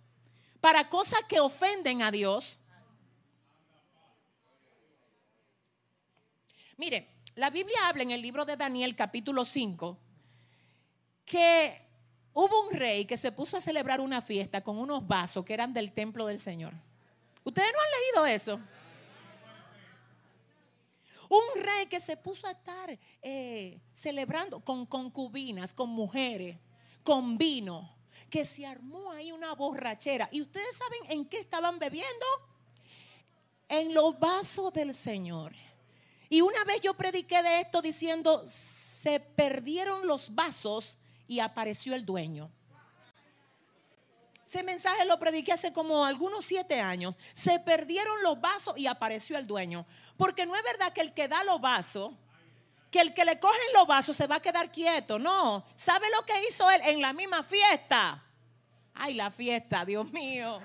para cosas que ofenden a Dios. Mire, la Biblia habla en el libro de Daniel capítulo 5 que hubo un rey que se puso a celebrar una fiesta con unos vasos que eran del templo del Señor. ¿Ustedes no han leído eso? Un rey que se puso a estar eh, celebrando con concubinas, con mujeres, con vino, que se armó ahí una borrachera. ¿Y ustedes saben en qué estaban bebiendo? En los vasos del Señor. Y una vez yo prediqué de esto diciendo, se perdieron los vasos y apareció el dueño. Ese mensaje lo prediqué hace como algunos siete años. Se perdieron los vasos y apareció el dueño. Porque no es verdad que el que da los vasos, que el que le cogen los vasos se va a quedar quieto. No. ¿Sabe lo que hizo él en la misma fiesta? Ay, la fiesta, Dios mío.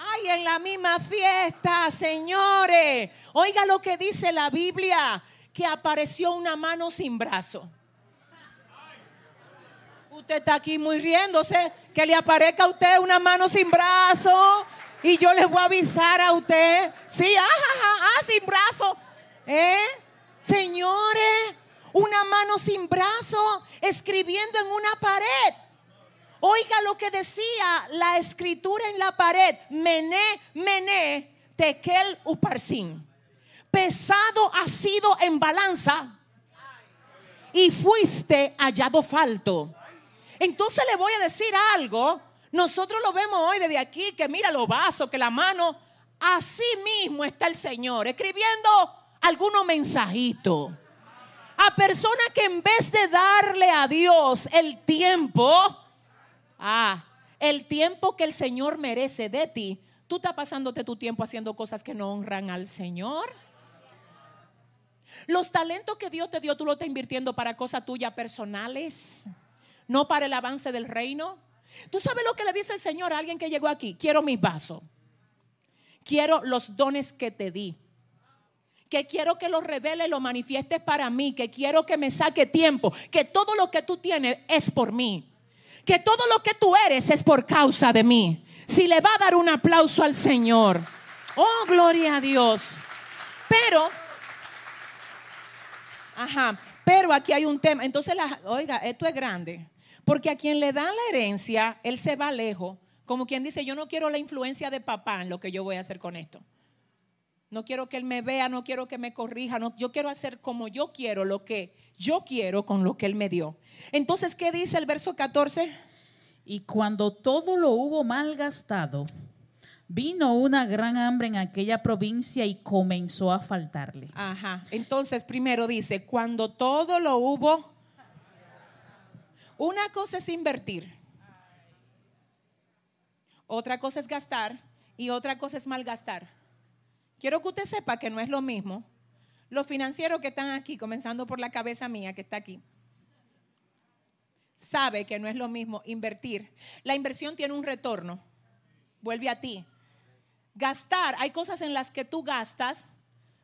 Ay, en la misma fiesta, señores. Oiga lo que dice la Biblia, que apareció una mano sin brazo. Usted está aquí muy riéndose. Que le aparezca a usted una mano sin brazo. Y yo les voy a avisar a usted. Sí, ajá, ah, sin brazo. ¿Eh? Señores, una mano sin brazo escribiendo en una pared. Oiga lo que decía la escritura en la pared. Mené, mené, tekel uparsin. Pesado ha sido en balanza y fuiste hallado falto. Entonces le voy a decir algo. Nosotros lo vemos hoy desde aquí, que mira los vasos, que la mano, así mismo está el Señor, escribiendo algunos mensajitos. A personas que en vez de darle a Dios el tiempo, ah, el tiempo que el Señor merece de ti, tú estás pasándote tu tiempo haciendo cosas que no honran al Señor. Los talentos que Dios te dio, tú lo estás invirtiendo para cosas tuyas personales no para el avance del reino. ¿Tú sabes lo que le dice el Señor a alguien que llegó aquí? Quiero mis vasos. Quiero los dones que te di. Que quiero que los revele y los manifiestes para mí. Que quiero que me saque tiempo. Que todo lo que tú tienes es por mí. Que todo lo que tú eres es por causa de mí. Si le va a dar un aplauso al Señor. Oh, gloria a Dios. Pero, ajá, pero aquí hay un tema. Entonces, oiga, esto es grande. Porque a quien le dan la herencia, él se va lejos. Como quien dice, yo no quiero la influencia de papá en lo que yo voy a hacer con esto. No quiero que él me vea, no quiero que me corrija, no, yo quiero hacer como yo quiero, lo que yo quiero con lo que él me dio. Entonces, ¿qué dice el verso 14? Y cuando todo lo hubo malgastado, vino una gran hambre en aquella provincia y comenzó a faltarle. Ajá. Entonces, primero dice, cuando todo lo hubo, una cosa es invertir, otra cosa es gastar y otra cosa es malgastar. Quiero que usted sepa que no es lo mismo. Los financieros que están aquí, comenzando por la cabeza mía que está aquí, sabe que no es lo mismo invertir. La inversión tiene un retorno, vuelve a ti. Gastar, hay cosas en las que tú gastas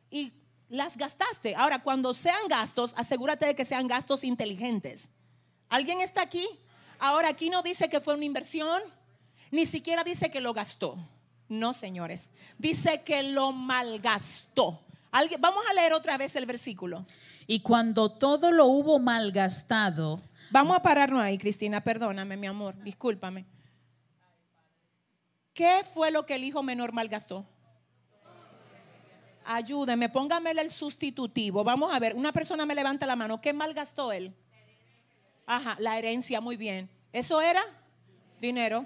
y las gastaste. Ahora, cuando sean gastos, asegúrate de que sean gastos inteligentes. ¿Alguien está aquí? Ahora, aquí no dice que fue una inversión, ni siquiera dice que lo gastó. No, señores. Dice que lo malgastó. ¿Alguien? Vamos a leer otra vez el versículo. Y cuando todo lo hubo malgastado, Vamos a pararnos ahí, Cristina. Perdóname, mi amor. Discúlpame. ¿Qué fue lo que el hijo menor malgastó? Ayúdeme, póngamele el sustitutivo. Vamos a ver, una persona me levanta la mano. ¿Qué malgastó él? Ajá, la herencia, muy bien. ¿Eso era? Dinero.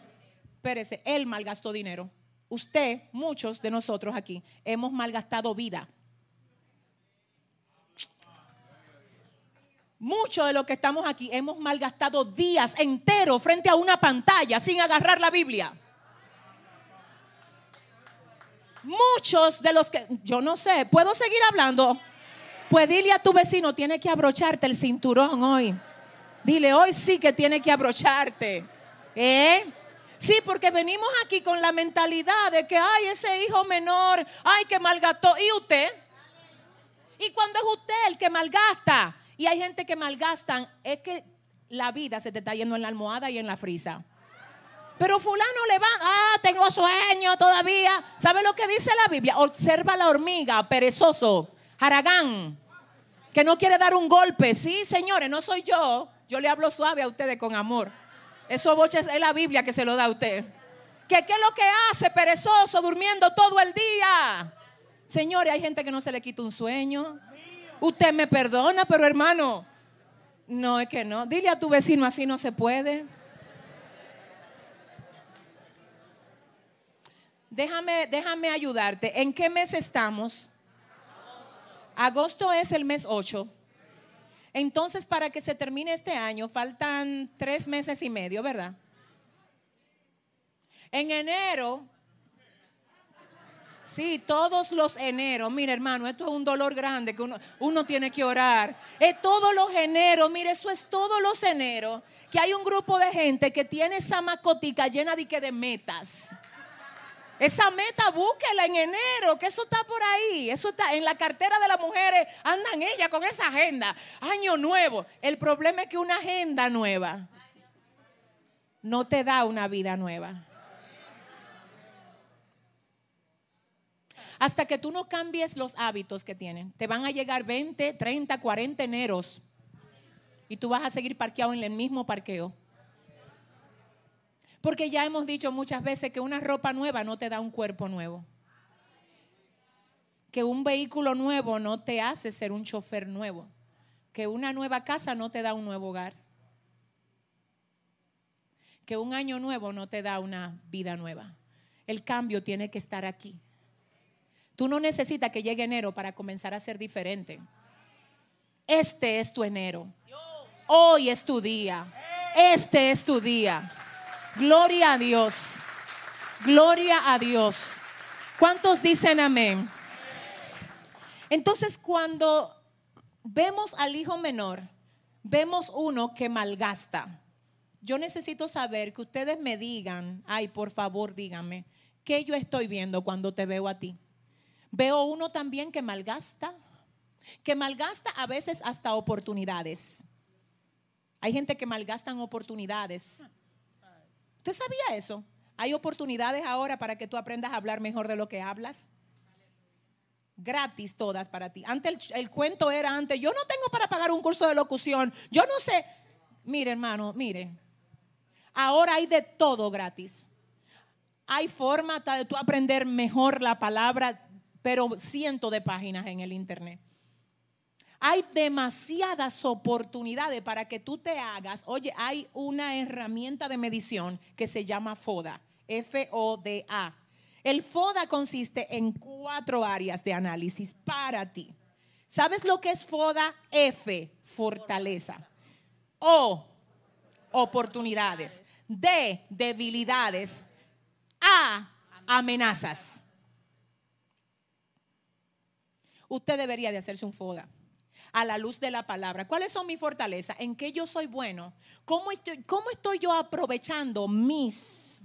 Espérese, él malgastó dinero. Usted, muchos de nosotros aquí, hemos malgastado vida. Muchos de los que estamos aquí hemos malgastado días enteros frente a una pantalla sin agarrar la Biblia. Muchos de los que, yo no sé, ¿puedo seguir hablando? Pues dile a tu vecino, tiene que abrocharte el cinturón hoy. Dile, hoy sí que tiene que abrocharte. ¿Eh? Sí, porque venimos aquí con la mentalidad de que, ay, ese hijo menor, ay, que malgastó. ¿Y usted? ¿Y cuando es usted el que malgasta? Y hay gente que malgastan, es que la vida se te está yendo en la almohada y en la frisa. Pero fulano le va, ah, tengo sueño todavía. ¿Sabe lo que dice la Biblia? Observa la hormiga, perezoso, haragán, que no quiere dar un golpe. Sí, señores, no soy yo. Yo le hablo suave a ustedes con amor. Eso boches es la Biblia que se lo da a usted. ¿Qué, ¿Qué es lo que hace perezoso durmiendo todo el día? Señores, hay gente que no se le quita un sueño. Usted me perdona, pero hermano, no es que no. Dile a tu vecino así no se puede. Déjame, déjame ayudarte. ¿En qué mes estamos? Agosto es el mes 8. Entonces, para que se termine este año, faltan tres meses y medio, ¿verdad? En enero, sí, todos los eneros, mire hermano, esto es un dolor grande que uno, tiene que orar. Es todos los eneros, mire, eso es todos los eneros, que hay un grupo de gente que tiene esa macotica llena de, que de metas. Esa meta búsquela en enero, que eso está por ahí. Eso está en la cartera de las mujeres. Andan ellas con esa agenda. Año nuevo. El problema es que una agenda nueva no te da una vida nueva. Hasta que tú no cambies los hábitos que tienen. Te van a llegar 20, 30, 40 eneros. Y tú vas a seguir parqueado en el mismo parqueo. Porque ya hemos dicho muchas veces que una ropa nueva no te da un cuerpo nuevo. Que un vehículo nuevo no te hace ser un chofer nuevo. Que una nueva casa no te da un nuevo hogar. Que un año nuevo no te da una vida nueva. El cambio tiene que estar aquí. Tú no necesitas que llegue enero para comenzar a ser diferente. Este es tu enero. Hoy es tu día. Este es tu día. Gloria a Dios. Gloria a Dios. ¿Cuántos dicen amén? Entonces cuando vemos al hijo menor, vemos uno que malgasta. Yo necesito saber que ustedes me digan, ay, por favor, díganme, ¿qué yo estoy viendo cuando te veo a ti? Veo uno también que malgasta, que malgasta a veces hasta oportunidades. Hay gente que malgastan oportunidades. ¿Usted sabía eso? Hay oportunidades ahora para que tú aprendas a hablar mejor de lo que hablas. Gratis todas para ti. Antes el, el, cuento era antes, yo no tengo para pagar un curso de locución. Yo no sé. Mire, hermano, mire. Ahora hay de todo gratis. Hay forma de tú aprender mejor la palabra, pero cientos de páginas en el internet. Hay demasiadas oportunidades para que tú te hagas. Oye, hay una herramienta de medición que se llama FODA, F-O-D-A. El FODA consiste en cuatro áreas de análisis para ti. ¿Sabes lo que es FODA? F, fortaleza. O, oportunidades. D, debilidades. A, amenazas. Usted debería de hacerse un FODA a la luz de la palabra. ¿Cuáles son mis fortalezas? ¿En qué yo soy bueno? ¿Cómo estoy, cómo estoy yo aprovechando mis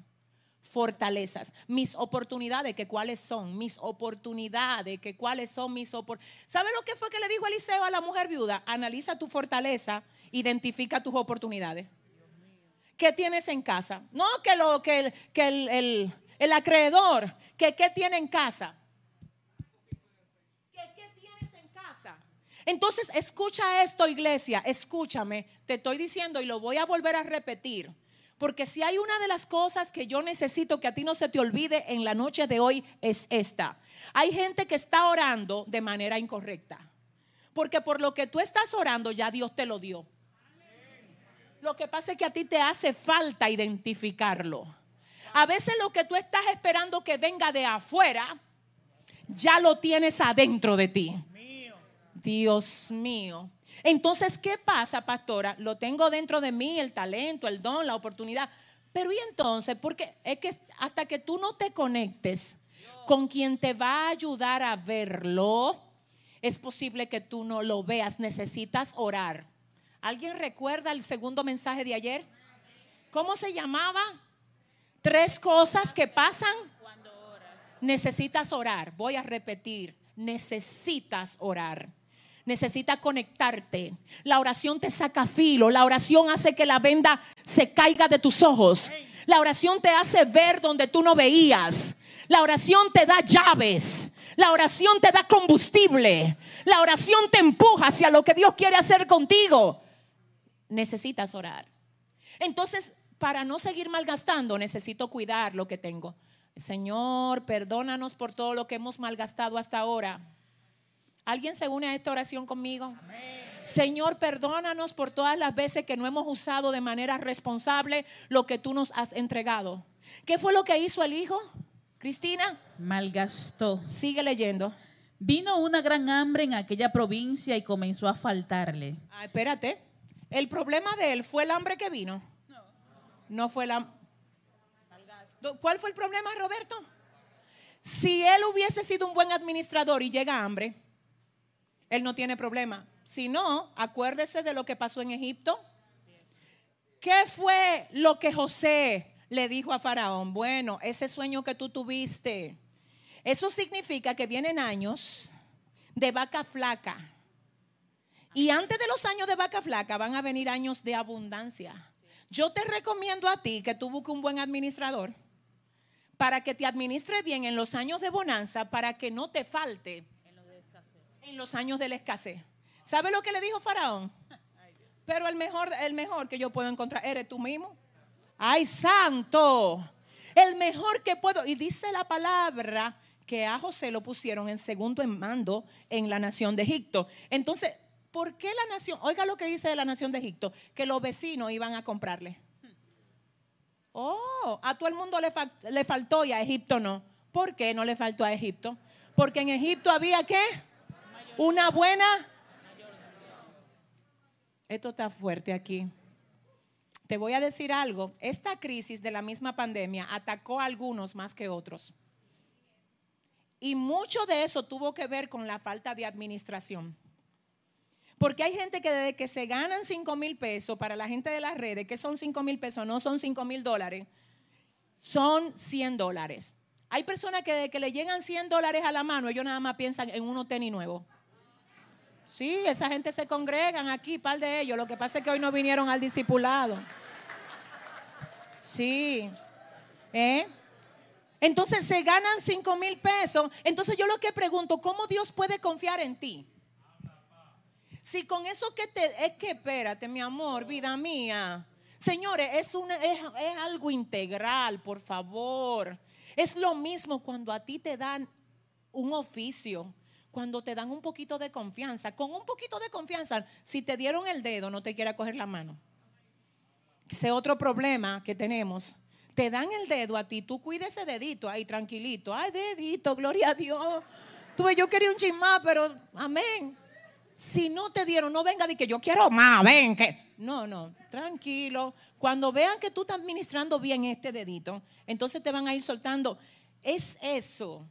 fortalezas, mis oportunidades, que cuáles son, mis oportunidades, que cuáles son mis oportunidades. ¿Sabe lo que fue que le dijo Eliseo a la mujer viuda? Analiza tu fortaleza, identifica tus oportunidades. ¿Qué tienes en casa? No que, lo, que, el, el acreedor, que qué tiene en casa. Entonces, escucha esto, iglesia, escúchame, te estoy diciendo y lo voy a volver a repetir. Porque si hay una de las cosas que yo necesito que a ti no se te olvide en la noche de hoy es esta. Hay gente que está orando de manera incorrecta. Porque por lo que tú estás orando ya Dios te lo dio. Lo que pasa es que a ti te hace falta identificarlo. A veces lo que tú estás esperando que venga de afuera, ya lo tienes adentro de ti. Dios mío. Entonces, ¿qué pasa, pastora? Lo tengo dentro de mí, el talento, el don, la oportunidad. Pero ¿y entonces? Porque es que hasta que tú no te conectes con quien te va a ayudar a verlo, es posible que tú no lo veas. Necesitas orar. ¿Alguien recuerda el segundo mensaje de ayer? ¿Cómo se llamaba? Tres cosas que pasan. Necesitas orar. Voy a repetir. Necesitas orar necesita conectarte. La oración te saca filo, la oración hace que la venda se caiga de tus ojos. La oración te hace ver donde tú no veías. La oración te da llaves. La oración te da combustible. La oración te empuja hacia lo que Dios quiere hacer contigo. Necesitas orar. Entonces, para no seguir malgastando, necesito cuidar lo que tengo. Señor, perdónanos por todo lo que hemos malgastado hasta ahora. ¿Alguien se une a esta oración conmigo? Señor, perdónanos por todas las veces que no hemos usado de manera responsable lo que tú nos has entregado. ¿Qué fue lo que hizo el hijo? Cristina. Malgastó. Sigue leyendo. Vino una gran hambre en aquella provincia y comenzó a faltarle. Ah, espérate. El problema de él fue el hambre que vino. No. No fue la. ¿Cuál fue el problema, Roberto? Si él hubiese sido un buen administrador y llega hambre, él no tiene problema. Si no, acuérdese de lo que pasó en Egipto. ¿Qué fue lo que José le dijo a Faraón? Bueno, ese sueño que tú tuviste, eso significa que vienen años de vaca flaca. Y antes de los años de vaca flaca van a venir años de abundancia. Yo te recomiendo a ti que tú busques un buen administrador para que te administre bien en los años de bonanza, para que no te falte en los años de la escasez. ¿Sabe lo que le dijo Faraón? Pero el mejor, el mejor que yo puedo encontrar eres tú mismo. Ay, santo. El mejor que puedo. Y dice la palabra que a José lo pusieron en segundo en mando en la nación de Egipto. Entonces, ¿por qué la nación? Oiga lo que dice de la nación de Egipto, que los vecinos iban a comprarle. Oh, a todo el mundo le, le faltó y a Egipto no. ¿Por qué no le faltó a Egipto? Porque en Egipto había qué? Una buena. Esto está fuerte aquí. Te voy a decir algo. Esta crisis de la misma pandemia atacó a algunos más que otros. Y mucho de eso tuvo que ver con la falta de administración. Porque hay gente que desde que se ganan 5 mil pesos, para la gente de las redes, que son 5 mil pesos, no son 5 mil dólares, son 100 dólares. Hay personas que desde que le llegan 100 dólares a la mano, ellos nada más piensan en unos tenis nuevos. Sí, esa gente se congregan aquí, par de ellos. Lo que pasa es que hoy no vinieron al discipulado. Sí. ¿Eh? Entonces se ganan 5 mil pesos. Entonces yo lo que pregunto, ¿cómo Dios puede confiar en ti? Si con eso que te... Es que espérate, mi amor, vida mía. Señores, es, una, es, es algo integral, por favor. Es lo mismo cuando a ti te dan un oficio cuando te dan un poquito de confianza. Con un poquito de confianza, si te dieron el dedo, no te quiera coger la mano. Ese otro problema que tenemos. Te dan el dedo a ti, tú cuides ese dedito ahí tranquilito. Ay, dedito, gloria a Dios. Tú yo quería un chismá, pero amén. Si no te dieron, no venga de que yo quiero más, ven que. No, no, tranquilo. Cuando vean que tú estás administrando bien este dedito, entonces te van a ir soltando. Es eso.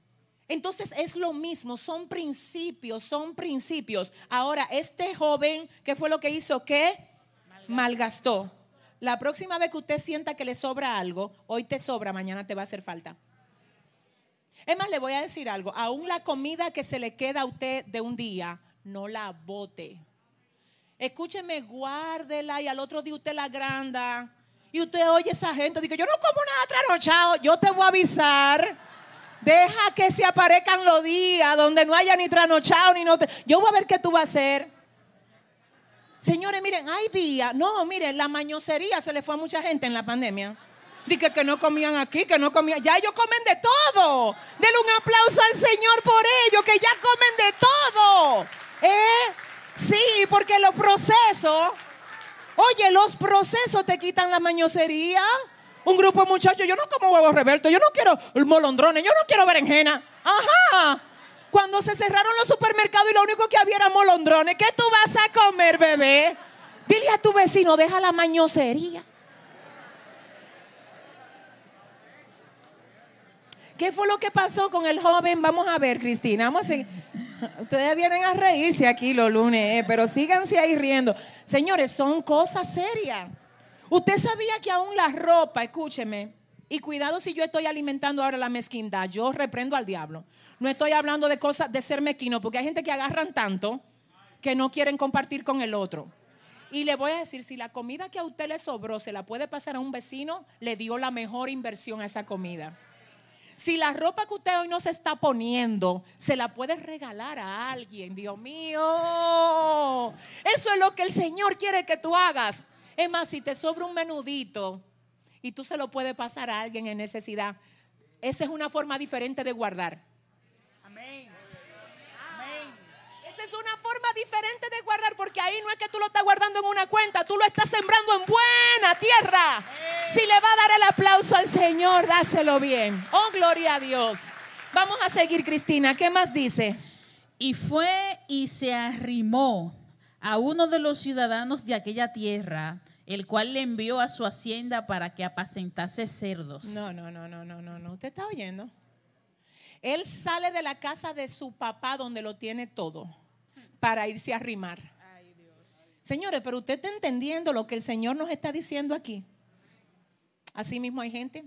Entonces es lo mismo, son principios, son principios. Ahora, este joven, ¿qué fue lo que hizo? ¿Qué? Malgastó. La próxima vez que usted sienta que le sobra algo, hoy te sobra, mañana te va a hacer falta. Es más, le voy a decir algo. Aún la comida que se le queda a usted de un día, no la bote. Escúcheme, guárdela y al otro día usted la agranda. Y usted oye a esa gente, dice, yo no como nada trasnochado, yo te voy a avisar. Deja que se aparezcan los días donde no haya ni trasnochado ni no Yo voy a ver qué tú vas a hacer. Señores, miren, hay días. No, miren, la mañosería se le fue a mucha gente en la pandemia. Dije que no comían aquí, que no comían. Ya ellos comen de todo. Denle un aplauso al Señor por ello, que ya comen de todo. ¿Eh? Sí, porque los procesos, oye, los procesos te quitan la mañosería. Un grupo de muchachos, yo no como huevos revueltos, yo no quiero molondrones, yo no quiero berenjena. Ajá. Cuando se cerraron los supermercados y lo único que había era molondrones, ¿qué tú vas a comer, bebé? Dile a tu vecino, deja la mañosería. ¿Qué fue lo que pasó con el joven? Vamos a ver, Cristina. Vamos a Ustedes vienen a reírse aquí los lunes, eh, pero síganse ahí riendo. Señores, son cosas serias. Usted sabía que aún la ropa, escúcheme, y cuidado si yo estoy alimentando ahora la mezquindad, yo reprendo al diablo. No estoy hablando de cosas de ser mezquino, porque hay gente que agarran tanto que no quieren compartir con el otro. Y le voy a decir, si la comida que a usted le sobró se la puede pasar a un vecino, le dio la mejor inversión a esa comida. Si la ropa que usted hoy no se está poniendo, se la puede regalar a alguien, Dios mío. Eso es lo que el Señor quiere que tú hagas. Es más, si te sobra un menudito y tú se lo puedes pasar a alguien en necesidad, esa es una forma diferente de guardar. es una forma diferente de guardar, porque ahí no es que tú lo estás guardando en una cuenta, tú lo estás sembrando en buena tierra. Si le va a dar el aplauso al Señor, dáselo bien. Oh, gloria a Dios. Vamos a seguir, Cristina. ¿Qué más dice? Y fue y se arrimó a uno de los ciudadanos de aquella tierra, el cual le envió a su hacienda para que apacentase cerdos. No, no, no, no, no, no, no. ¿Usted está oyendo? Él sale de la casa de su papá donde lo tiene todo para irse a arrimar. Señores, pero usted está entendiendo lo que el Señor nos está diciendo aquí. Así mismo hay gente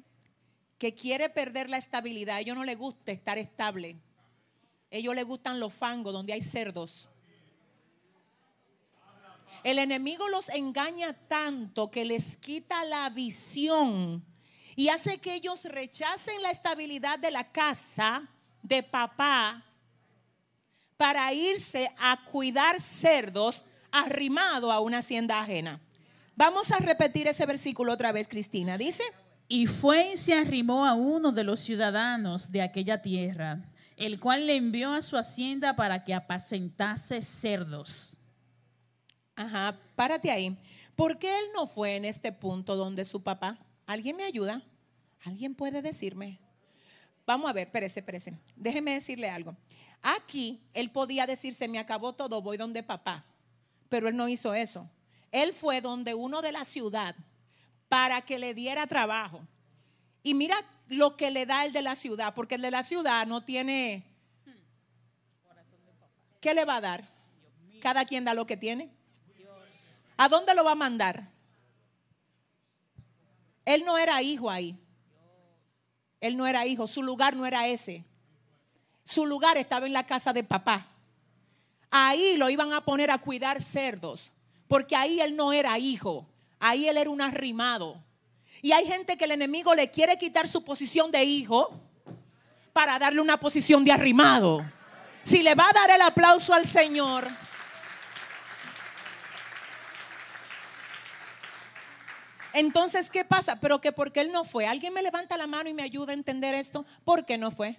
que quiere perder la estabilidad. A ellos no les gusta estar estable. A ellos les gustan los fangos donde hay cerdos. El enemigo los engaña tanto que les quita la visión y hace que ellos rechacen la estabilidad de la casa de papá para irse a cuidar cerdos arrimado a una hacienda ajena. Vamos a repetir ese versículo otra vez, Cristina. Dice, y fue y se arrimó a uno de los ciudadanos de aquella tierra, el cual le envió a su hacienda para que apacentase cerdos. Ajá, párate ahí. ¿Por qué él no fue en este punto donde su papá? ¿Alguien me ayuda? ¿Alguien puede decirme? Vamos a ver, espérese, espérese. Déjeme decirle algo. Aquí él podía decir, se me acabó todo, voy donde papá. Pero él no hizo eso. Él fue donde uno de la ciudad para que le diera trabajo. Y mira lo que le da el de la ciudad, porque el de la ciudad no tiene... ¿Qué le va a dar? Cada quien da lo que tiene. ¿A dónde lo va a mandar? Él no era hijo ahí. Él no era hijo, su lugar no era ese. Su lugar estaba en la casa de papá. Ahí lo iban a poner a cuidar cerdos, porque ahí él no era hijo, ahí él era un arrimado. Y hay gente que el enemigo le quiere quitar su posición de hijo para darle una posición de arrimado. Si le va a dar el aplauso al Señor. Entonces, ¿qué pasa? Pero que porque él no fue. ¿Alguien me levanta la mano y me ayuda a entender esto? ¿Por qué no fue?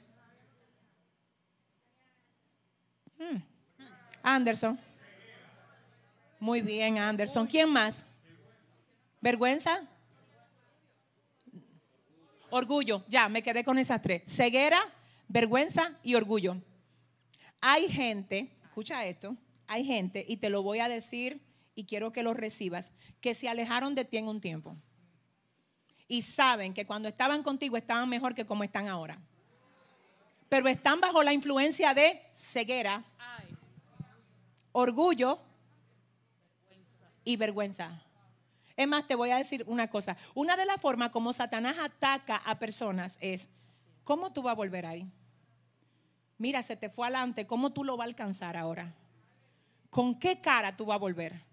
Hmm. Anderson. Muy bien, Anderson. ¿Quién más? ¿Vergüenza? Orgullo. Ya, me quedé con esas tres. Ceguera, vergüenza y orgullo. Hay gente, escucha esto, hay gente, y te lo voy a decir y quiero que lo recibas, que se alejaron de ti en un tiempo. Y saben que cuando estaban contigo estaban mejor que como están ahora. Pero están bajo la influencia de ceguera, orgullo y vergüenza. Es más, te voy a decir una cosa. Una de las formas como Satanás ataca a personas es, ¿cómo tú vas a volver ahí? Mira, se te fue adelante, ¿cómo tú lo vas a alcanzar ahora? ¿Con qué cara tú vas a volver?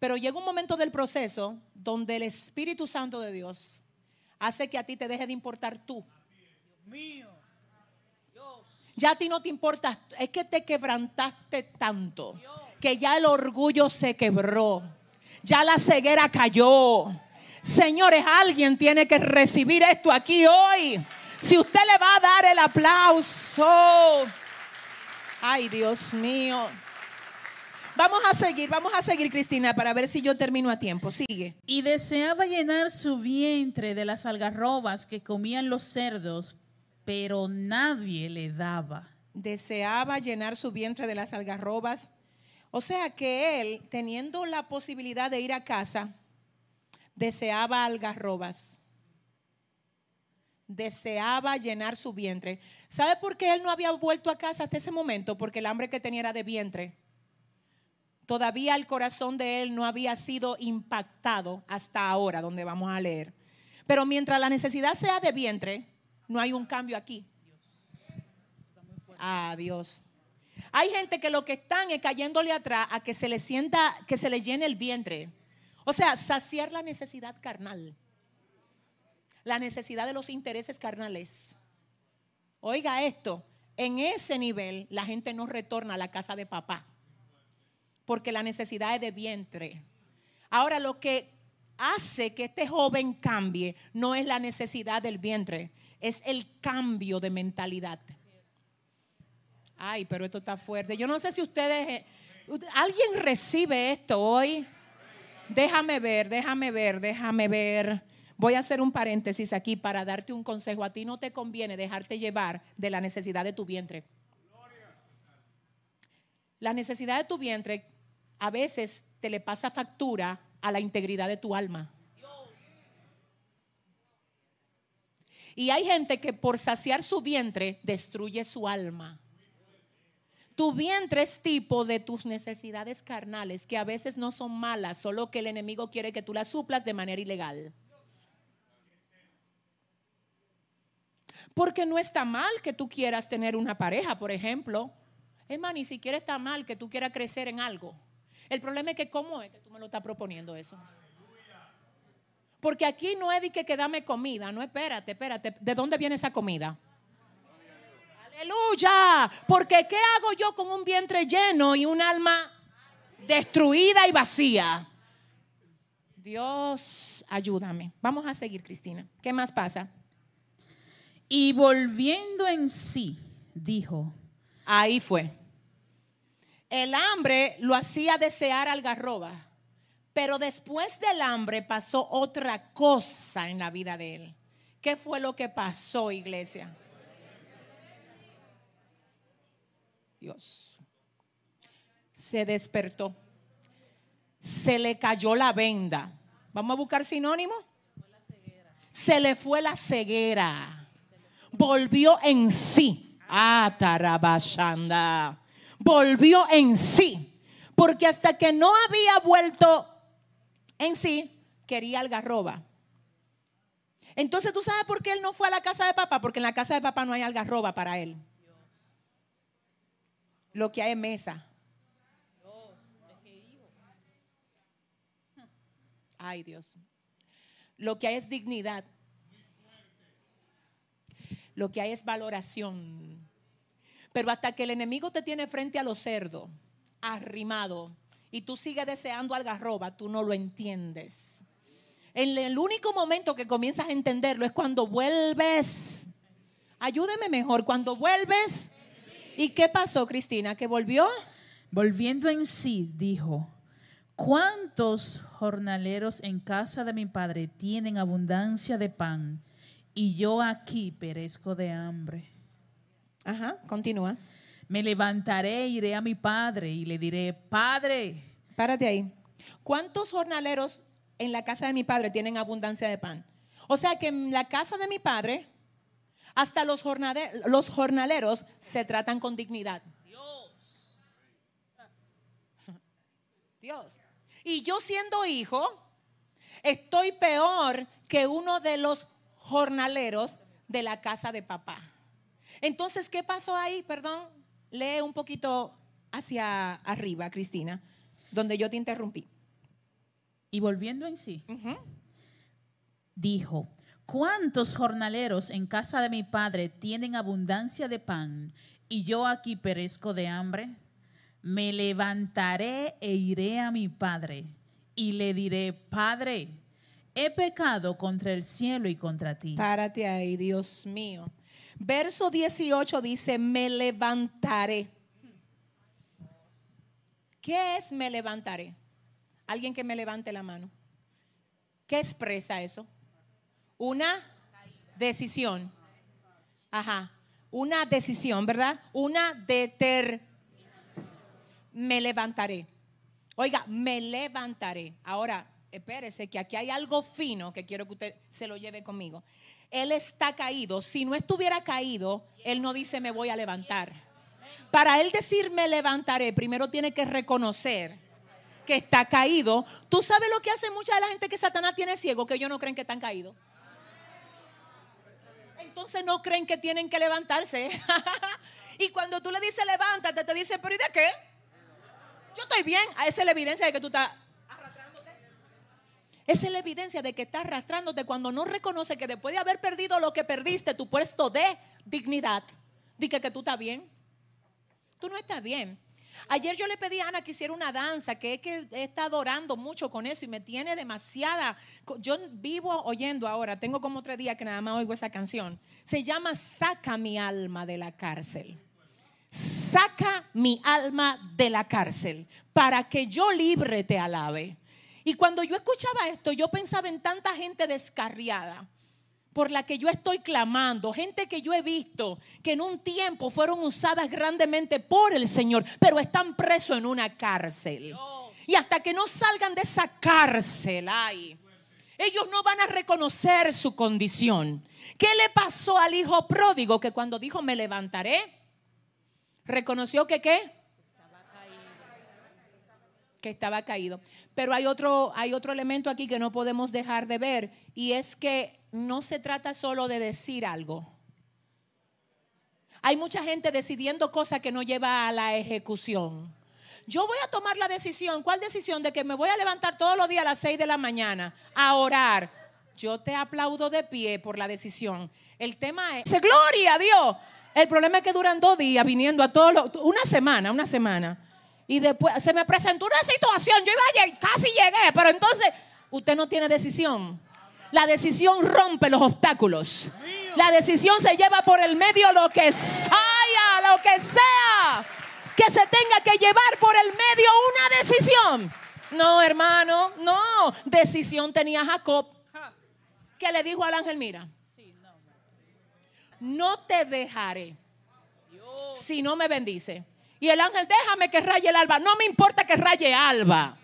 Pero llega un momento del proceso donde el Espíritu Santo de Dios hace que a ti te deje de importar tú. mío. Ya a ti no te importa, es que te quebrantaste tanto que ya el orgullo se quebró, ya la ceguera cayó. Señores, alguien tiene que recibir esto aquí hoy. Si usted le va a dar el aplauso, ay Dios mío. Vamos a seguir, vamos a seguir, Cristina, para ver si yo termino a tiempo. Sigue. Y deseaba llenar su vientre de las algarrobas que comían los cerdos, pero nadie le daba. Deseaba llenar su vientre de las algarrobas o sea que él, teniendo la posibilidad de ir a casa, deseaba algarrobas. Deseaba llenar su vientre. ¿Sabe por qué él no había vuelto a casa hasta ese momento? Porque el hambre que tenía era de vientre. Todavía el corazón de él no había sido impactado hasta ahora, donde vamos a leer. Pero mientras la necesidad sea de vientre, no hay un cambio aquí. Dios. Hay gente que lo que están es cayéndole atrás a que se le sienta, que se le llene el vientre. O sea, saciar la necesidad carnal. La necesidad de los intereses carnales. Oiga esto, en ese nivel la gente no retorna a la casa de papá. Porque la necesidad es de vientre. Ahora lo que hace que este joven cambie no es la necesidad del vientre, es el cambio de mentalidad. Ay, pero esto está fuerte. Yo no sé si ustedes, eh, ¿alguien recibe esto hoy? Déjame ver, déjame ver, déjame ver. Voy a hacer un paréntesis aquí para darte un consejo. A ti no te conviene dejarte llevar de la necesidad de tu vientre. La necesidad de tu vientre a veces te le pasa factura a la integridad de tu alma. Y hay gente que por saciar su vientre destruye su alma. Tu vientre es tipo de tus necesidades carnales, que a veces no son malas, solo que el enemigo quiere que tú las suplas de manera ilegal. Porque no está mal que tú quieras tener una pareja, por ejemplo. Es más, ni siquiera está mal que tú quieras crecer en algo. El problema es que cómo es que tú me lo estás proponiendo eso. Porque aquí no es de que, que dame comida, no, espérate, espérate. ¿De dónde viene esa comida? Aleluya. Porque ¿qué hago yo con un vientre lleno y un alma destruida y vacía? Dios, ayúdame. Vamos a seguir, Cristina. ¿Qué más pasa? Y volviendo en sí, dijo. Ahí fue. El hambre lo hacía desear algarroba, pero después del hambre pasó otra cosa en la vida de él. ¿Qué fue lo que pasó, iglesia? Dios. Se despertó. Se le cayó la venda. Vamos a buscar sinónimo. Se le fue la ceguera. Volvió en sí. Ah. Volvió en sí. Porque hasta que no había vuelto en sí, quería algarroba. Entonces, ¿tú sabes por qué él no fue a la casa de papá? Porque en la casa de papá no hay algarroba para él lo que hay en mesa. Ay Dios. Lo que hay es dignidad. Lo que hay es valoración. Pero hasta que el enemigo te tiene frente a los cerdos, arrimado, y tú sigues deseando algarroba, tú no lo entiendes. En el único momento que comienzas a entenderlo es cuando vuelves. Ayúdeme mejor, cuando vuelves ¿Y qué pasó, Cristina? ¿Que volvió? Volviendo en sí, dijo, ¿cuántos jornaleros en casa de mi padre tienen abundancia de pan y yo aquí perezco de hambre? Ajá, continúa. Me levantaré, iré a mi padre y le diré, Padre, Párate ahí. ¿Cuántos jornaleros en la casa de mi padre tienen abundancia de pan? O sea que en la casa de mi padre, hasta los, jornade- los jornaleros se tratan con dignidad. Dios. Y yo siendo hijo, estoy peor que uno de los jornaleros de la casa de papá. Entonces, ¿qué pasó ahí? Perdón, lee un poquito hacia arriba, Cristina, donde yo te interrumpí. y volviendo en sí, dijo, ¿cuántos jornaleros en casa de mi padre tienen abundancia de pan y yo aquí perezco de hambre? Me levantaré e iré a mi padre y le diré, Padre, he pecado contra el cielo y contra ti. Párate ahí, Dios mío. Verso 18 dice, me levantaré. ¿Qué es me levantaré? Alguien que me levante la mano. ¿Qué expresa eso? Una decisión. Ajá. Una decisión, ¿verdad? Una deter. Me levantaré. Oiga, me levantaré. Ahora, espérese que aquí hay algo fino que quiero que usted se lo lleve conmigo. Él está caído. Si no estuviera caído, él no dice me voy a levantar. Para él decir me levantaré, primero tiene que reconocer que está caído. Tú sabes lo que hace mucha de la gente que Satanás tiene ciego, que ellos no creen que están caídos. Entonces no creen que tienen que levantarse. y cuando tú le dices levántate, te dice, pero ¿y de qué? Yo estoy bien. Esa es la evidencia de que tú estás. Esa es la evidencia de que estás arrastrándote cuando no reconoce que después de haber perdido lo que perdiste, tu puesto de dignidad, di que, que tú estás bien. Tú no estás bien. Ayer yo le pedí a Ana que hiciera una danza, que es que he estado orando mucho con eso y me tiene demasiada. Yo vivo oyendo ahora, tengo como tres días que nada más oigo esa canción. Se llama Saca mi alma de la cárcel. Saca mi alma de la cárcel para que yo libre te alabe. Y cuando yo escuchaba esto, yo pensaba en tanta gente descarriada por la que yo estoy clamando, gente que yo he visto que en un tiempo fueron usadas grandemente por el Señor, pero están presos en una cárcel. Y hasta que no salgan de esa cárcel, ay, ellos no van a reconocer su condición. ¿Qué le pasó al hijo pródigo que cuando dijo me levantaré, reconoció que qué? que estaba caído. Pero hay otro, hay otro elemento aquí que no podemos dejar de ver y es que no se trata solo de decir algo. Hay mucha gente decidiendo cosas que no lleva a la ejecución. Yo voy a tomar la decisión, ¿cuál decisión? De que me voy a levantar todos los días a las 6 de la mañana a orar. Yo te aplaudo de pie por la decisión. El tema es, gloria a Dios. El problema es que duran dos días viniendo a todos los, una semana, una semana. Y después se me presentó una situación, yo iba a llegar, casi llegué, pero entonces usted no tiene decisión. La decisión rompe los obstáculos. La decisión se lleva por el medio lo que sea, lo que sea que se tenga que llevar por el medio una decisión. No, hermano, no. Decisión tenía Jacob que le dijo al ángel, mira, no te dejaré si no me bendice. Y el ángel, déjame que raye el alba. No me importa que raye alba.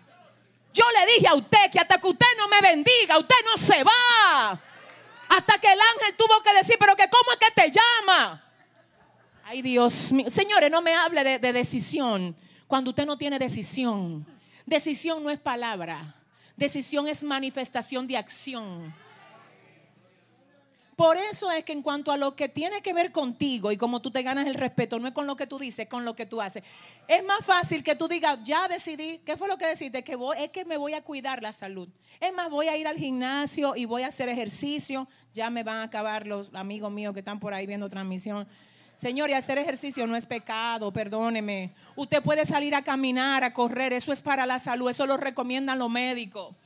Yo le dije a usted que hasta que usted no me bendiga, usted no se va. Hasta que el ángel tuvo que decir, pero que cómo es que te llama. Ay, Dios mío. Señores, no me hable de, de decisión cuando usted no tiene decisión. Decisión no es palabra. Decisión es manifestación de acción. Por eso es que en cuanto a lo que tiene que ver contigo y cómo tú te ganas el respeto, no es con lo que tú dices, es con lo que tú haces. Es más fácil que tú digas, ya decidí, ¿qué fue lo que decidiste? Que voy, es que me voy a cuidar la salud. Es más, voy a ir al gimnasio y voy a hacer ejercicio. Ya me van a acabar los amigos míos que están por ahí viendo transmisión. Señor, y hacer ejercicio no es pecado, perdóneme. Usted puede salir a caminar, a correr, eso es para la salud, eso lo recomiendan los médicos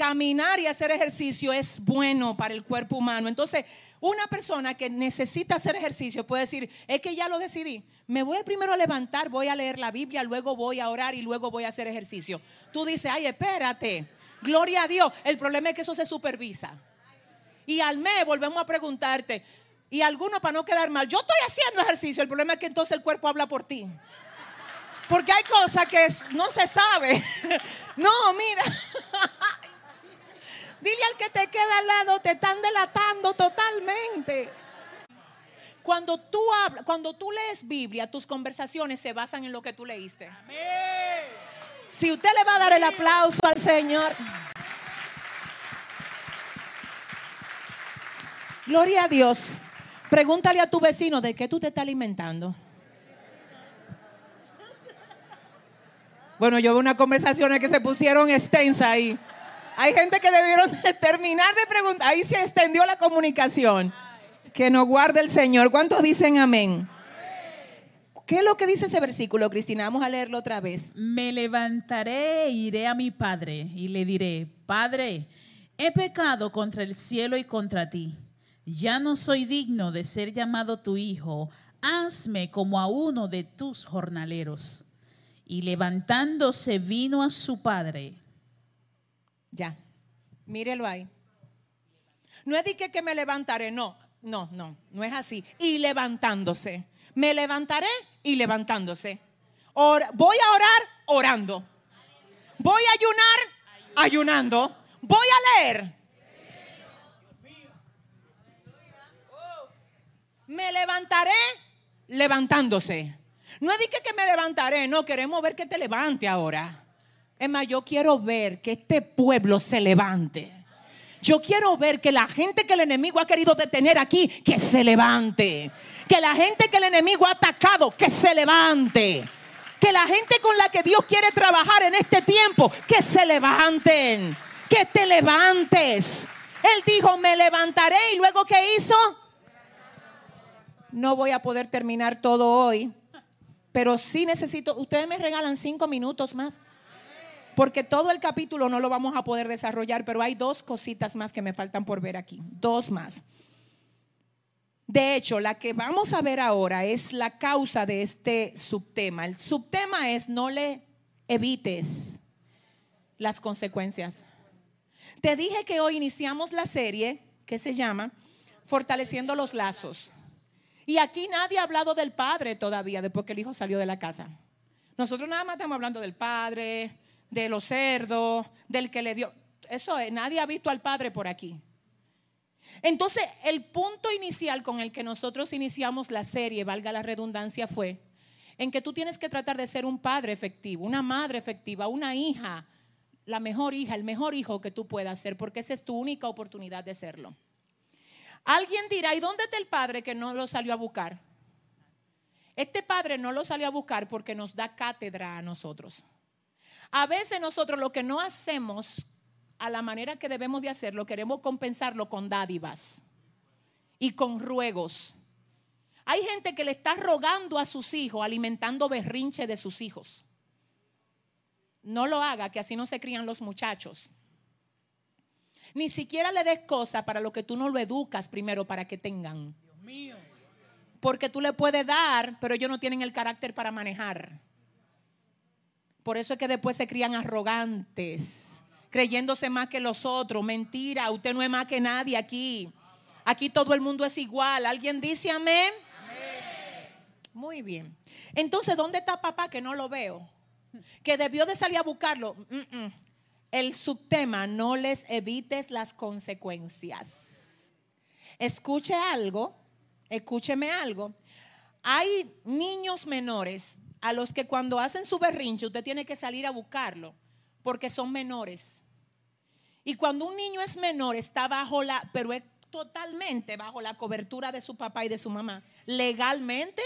caminar y hacer ejercicio es bueno para el cuerpo humano. Entonces, una persona que necesita hacer ejercicio puede decir, es que ya lo decidí. Me voy primero a levantar, voy a leer la Biblia, luego voy a orar y luego voy a hacer ejercicio. Tú dices, ay, espérate, gloria a Dios. El problema es que eso se supervisa. Y al mes volvemos a preguntarte, y algunos para no quedar mal, yo estoy haciendo ejercicio, el problema es que entonces el cuerpo habla por ti. Porque hay cosas que no se sabe. No, mira. Dile al que te queda al lado, te están delatando totalmente. Cuando tú hablas, cuando tú lees Biblia, tus conversaciones se basan en lo que tú leíste. Si usted le va a dar el aplauso al Señor. Gloria a Dios. Pregúntale a tu vecino de qué tú te estás alimentando. Bueno, yo veo unas conversaciones que se pusieron extensas ahí. Hay gente que debieron terminar de preguntar. Ahí se extendió la comunicación. Que nos guarde el Señor. ¿Cuántos dicen amén? ¿Qué es lo que dice ese versículo, Cristina? Vamos a leerlo otra vez. Me levantaré e iré a mi padre y le diré, Padre, he pecado contra el cielo y contra ti. Ya no soy digno de ser llamado tu hijo. Hazme como a uno de tus jornaleros. Y levantándose vino a su padre. Ya, mírelo ahí. No es de que, me levantaré, no, no, no, no es así. Y levantándose. Me levantaré y levantándose. voy a orar orando. Voy a ayunar ayunando. Voy a leer. Me levantaré levantándose. No es de que, me levantaré, no, queremos ver que te levante ahora. Es más, yo quiero ver que este pueblo se levante. Yo quiero ver que la gente que el enemigo ha querido detener aquí, que se levante. Que la gente que el enemigo ha atacado, que se levante. Que la gente con la que Dios quiere trabajar en este tiempo, que se levanten. Que te levantes. Él dijo, me levantaré y luego ¿qué hizo? No voy a poder terminar todo hoy, pero sí necesito, ustedes me regalan cinco minutos más, porque todo el capítulo no lo vamos a poder desarrollar, pero hay dos cositas más que me faltan por ver aquí, dos más. De hecho, la que vamos a ver ahora es la causa de este subtema. El subtema es no le evites las consecuencias. Te dije que hoy iniciamos la serie que se llama Fortaleciendo los Lazos. Y aquí nadie ha hablado del padre todavía, después que el hijo salió de la casa. Nosotros nada más estamos hablando del padre, de los cerdos, del que le dio. Eso es, nadie ha visto al padre por aquí. Entonces, el punto inicial con el que nosotros iniciamos la serie, valga la redundancia, fue en que tú tienes que tratar de ser un padre efectivo, una madre efectiva, una hija, la mejor hija, el mejor hijo que tú puedas ser, porque esa es tu única oportunidad de serlo. Alguien dirá, ¿y dónde está el padre que no lo salió a buscar? Este padre no lo salió a buscar porque nos da cátedra a nosotros. A veces nosotros lo que no hacemos a la manera que debemos de hacerlo, queremos compensarlo con dádivas y con ruegos. Hay gente que le está rogando a sus hijos, alimentando berrinche de sus hijos. No lo haga, que así no se crían los muchachos. Ni siquiera le des cosas para lo que tú no lo educas primero para que tengan. Porque tú le puedes dar, pero ellos no tienen el carácter para manejar. Por eso es que después se crían arrogantes, creyéndose más que los otros. Mentira, usted no es más que nadie aquí. Aquí todo el mundo es igual. ¿Alguien dice amén? Muy bien. Entonces, ¿dónde está papá que no lo veo? Que debió de salir a buscarlo. El subtema, no les evites las consecuencias. Escuche algo, escúcheme algo. Hay niños menores a los que cuando hacen su berrinche usted tiene que salir a buscarlo porque son menores. Y cuando un niño es menor está bajo la, pero es totalmente bajo la cobertura de su papá y de su mamá, legalmente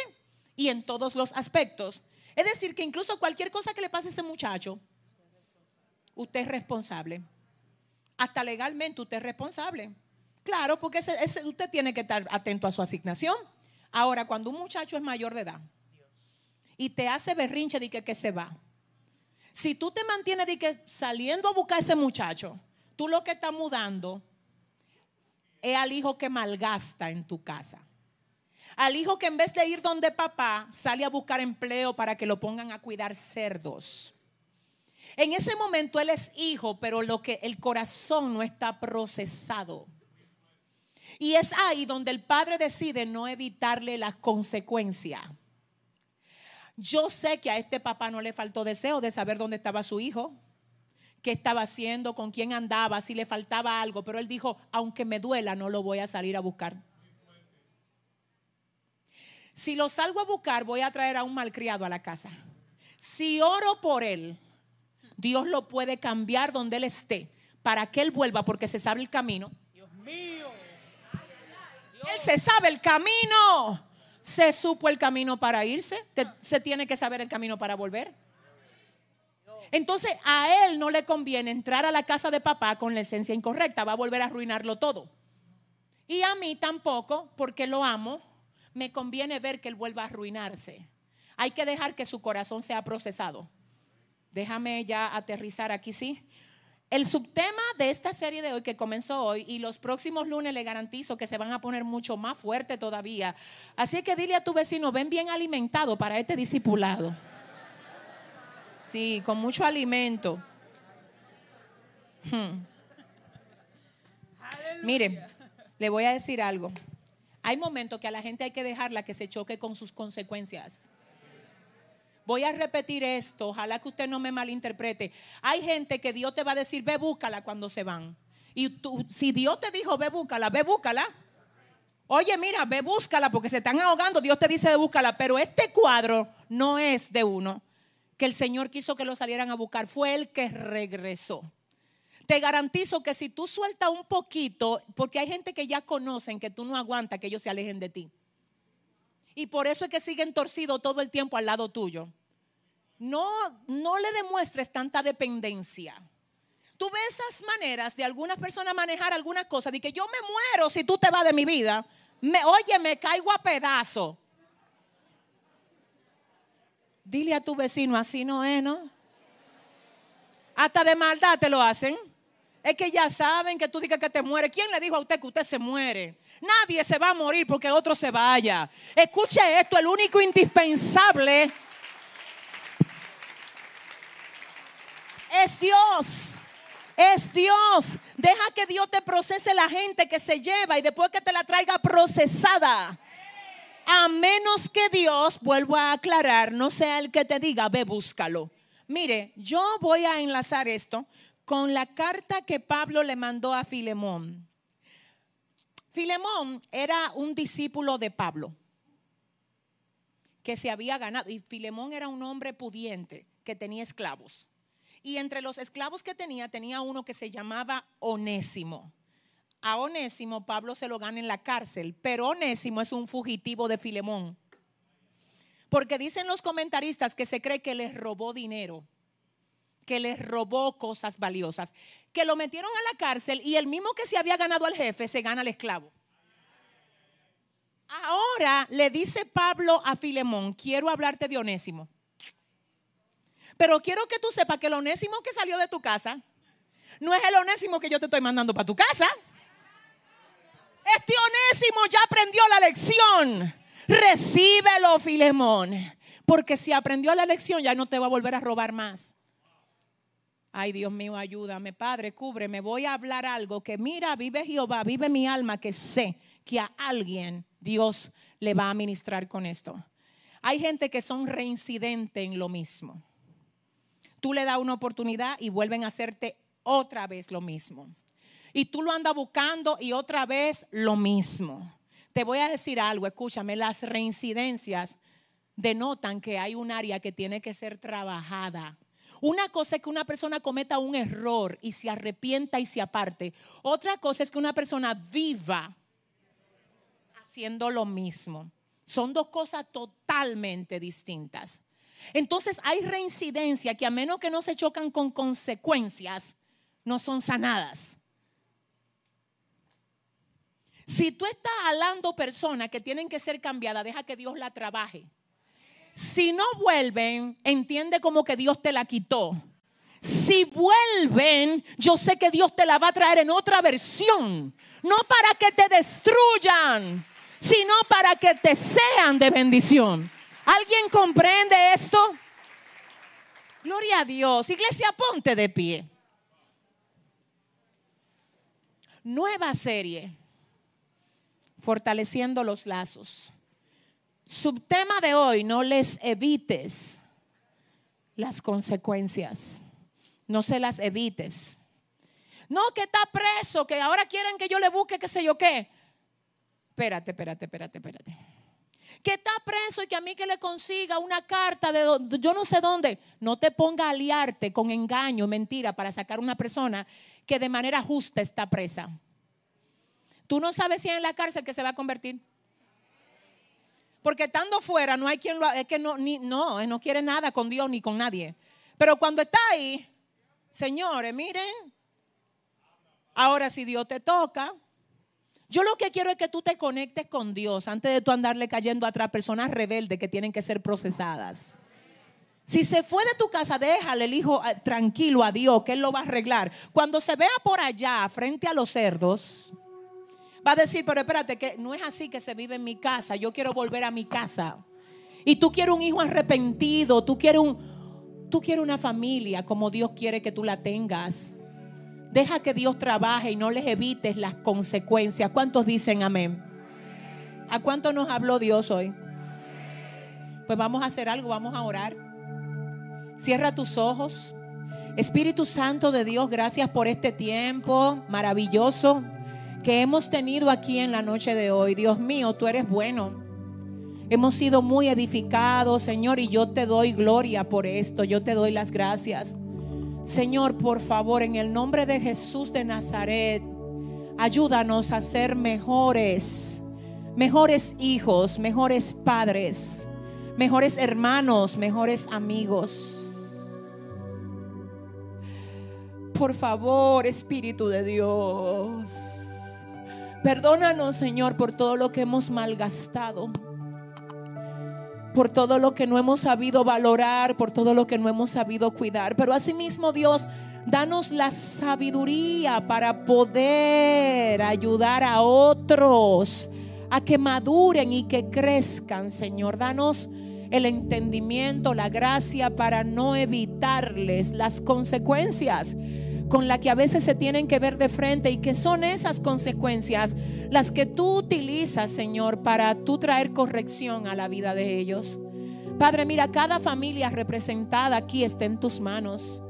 y en todos los aspectos. Es decir, que incluso cualquier cosa que le pase a ese muchacho, usted es responsable. Hasta legalmente usted es responsable. Claro, porque usted tiene que estar atento a su asignación. Ahora, cuando un muchacho es mayor de edad y te hace berrinche de que, se va, si tú te mantienes de que saliendo a buscar ese muchacho, tú lo que estás mudando es al hijo que malgasta en tu casa. Al hijo que en vez de ir donde papá, sale a buscar empleo para que lo pongan a cuidar cerdos. En ese momento él es hijo, pero lo que el corazón no está procesado. Y es ahí donde el padre decide no evitarle las consecuencias. Yo sé que a este papá no le faltó deseo de saber dónde estaba su hijo, qué estaba haciendo, con quién andaba, si le faltaba algo, pero él dijo, aunque me duela, no lo voy a salir a buscar. Si lo salgo a buscar, voy a traer a un malcriado a la casa. Si oro por él, Dios lo puede cambiar donde él esté para que él vuelva porque se sabe el camino. Dios mío. Él se sabe el camino. Se supo el camino para irse. Se tiene que saber el camino para volver. Entonces a él no le conviene entrar a la casa de papá con la esencia incorrecta. Va a volver a arruinarlo todo. Y a mí tampoco, porque lo amo, me conviene ver que él vuelva a arruinarse. Hay que dejar que su corazón sea procesado. Déjame ya aterrizar aquí, sí. El subtema de esta serie de hoy que comenzó hoy y los próximos lunes le garantizo que se van a poner mucho más fuerte todavía. Así que dile a tu vecino, ven bien alimentado para este discipulado. Sí, con mucho alimento. Hmm. Mire, le voy a decir algo. Hay momentos que a la gente hay que dejarla que se choque con sus consecuencias. Voy a repetir esto, ojalá que usted no me malinterprete. Hay gente que Dios te va a decir, ve búscala cuando se van. Y tú, si Dios te dijo, ve búscala, ve búscala. Oye, mira, ve búscala porque se están ahogando. Dios te dice, ve búscala. Pero este cuadro no es de uno que el Señor quiso que lo salieran a buscar. Fue el que regresó te garantizo que si tú sueltas un poquito, porque hay gente que ya conocen que tú no aguantas que ellos se alejen de ti. Y por eso es que siguen torcidos todo el tiempo al lado tuyo. No, no le demuestres tanta dependencia. Tú ves esas maneras de algunas personas manejar algunas cosas, de que yo me muero si tú te vas de mi vida. Me, oye, me caigo a pedazo. Dile a tu vecino, así no es, ¿no? Hasta de maldad te lo hacen. Es que ya saben que tú digas que te muere. ¿Quién le dijo a usted que usted se muere? Nadie se va a morir porque otro se vaya. Escuche esto, el único indispensable es Dios. Es Dios. Deja que Dios te procese la gente que se lleva y después que te la traiga procesada. A menos que Dios, vuelvo a aclarar, no sea el que te diga, ve, búscalo. Mire, yo voy a enlazar esto con la carta que Pablo le mandó a Filemón. Filemón era un discípulo de Pablo que se había ganado. Y Filemón era un hombre pudiente que tenía esclavos. Y entre los esclavos que tenía, tenía uno que se llamaba Onésimo. A Onésimo Pablo se lo gana en la cárcel, pero Onésimo es un fugitivo de Filemón. Porque dicen los comentaristas que se cree que les robó dinero que les robó cosas valiosas, que lo metieron a la cárcel y el mismo que se había ganado al jefe se gana al esclavo. Ahora le dice Pablo a Filemón, quiero hablarte de Onésimo. Pero quiero que tú sepas que el Onésimo que salió de tu casa no es el Onésimo que yo te estoy mandando para tu casa. Este Onésimo ya aprendió la lección. Recíbelo, Filemón. Porque si aprendió la lección ya no te va a volver a robar más. Ay, Dios mío, ayúdame, Padre, cúbreme. Voy a hablar algo que mira, vive Jehová, vive mi alma, que sé que a alguien Dios le va a ministrar con esto. Hay gente que son reincidentes en lo mismo. Tú le das una oportunidad y vuelven a hacerte otra vez lo mismo. Y tú lo andas buscando y otra vez lo mismo. Te voy a decir algo, escúchame, las reincidencias denotan que hay un área que tiene que ser trabajada una cosa es que una persona cometa un error y se arrepienta y se aparte. Otra cosa es que una persona viva haciendo lo mismo. Son dos cosas totalmente distintas. Entonces hay reincidencia que a menos que no se chocan con consecuencias, no son sanadas. Si tú estás hablando personas que tienen que ser cambiadas, deja que Dios la trabaje. Si no vuelven, entiende como que Dios te la quitó. Si vuelven, yo sé que Dios te la va a traer en otra versión. No para que te destruyan, sino para que te sean de bendición. ¿Alguien comprende esto? Gloria a Dios. Iglesia, ponte de pie. Nueva serie. Fortaleciendo los lazos. Subtema de hoy, no les evites las consecuencias. No se las evites. No, que está preso, que ahora quieren que yo le busque qué sé yo qué. Espérate, espérate, espérate, espérate. Que está preso y que a mí que le consiga una carta de yo no sé dónde. No te ponga a aliarte con engaño, mentira, para sacar una persona que de manera justa está presa. Tú no sabes si es en la cárcel que se va a convertir. Porque estando fuera no hay quien lo es que no, ni, no, no quiere nada con Dios ni con nadie. Pero cuando está ahí, señores, miren, ahora si Dios te toca, yo lo que quiero es que tú te conectes con Dios antes de tú andarle cayendo atrás personas rebeldes que tienen que ser procesadas. Si se fue de tu casa, déjale el hijo eh, tranquilo a Dios, que Él lo va a arreglar. Cuando se vea por allá, frente a los cerdos, va a decir, pero espérate, que no es así que se vive en mi casa, yo quiero volver a mi casa. Y tú quieres un hijo arrepentido, tú quieres, un, tú quieres una familia como Dios quiere que tú la tengas. Deja que Dios trabaje y no les evites las consecuencias. ¿Cuántos dicen amén? ¿A cuánto nos habló Dios hoy? Pues vamos a hacer algo, vamos a orar. Cierra tus ojos. Espíritu Santo de Dios, gracias por este tiempo maravilloso que hemos tenido aquí en la noche de hoy. Dios mío, tú eres bueno. Hemos sido muy edificados, Señor, y yo te doy gloria por esto. Yo te doy las gracias. Señor, por favor, en el nombre de Jesús de Nazaret, ayúdanos a ser mejores, mejores hijos, mejores padres, mejores hermanos, mejores amigos. Por favor, Espíritu de Dios. Perdónanos, Señor, por todo lo que hemos malgastado. Por todo lo que no hemos sabido valorar, por todo lo que no hemos sabido cuidar. Pero asimismo, Dios, danos la sabiduría para poder ayudar a otros a que maduren y que crezcan, Señor. Danos el entendimiento, la gracia para no evitarles las consecuencias con la que a veces se tienen que ver de frente y que son esas consecuencias las que tú utilizas, Señor, para tú traer corrección a la vida de ellos. Padre, mira, cada familia representada aquí está en tus manos.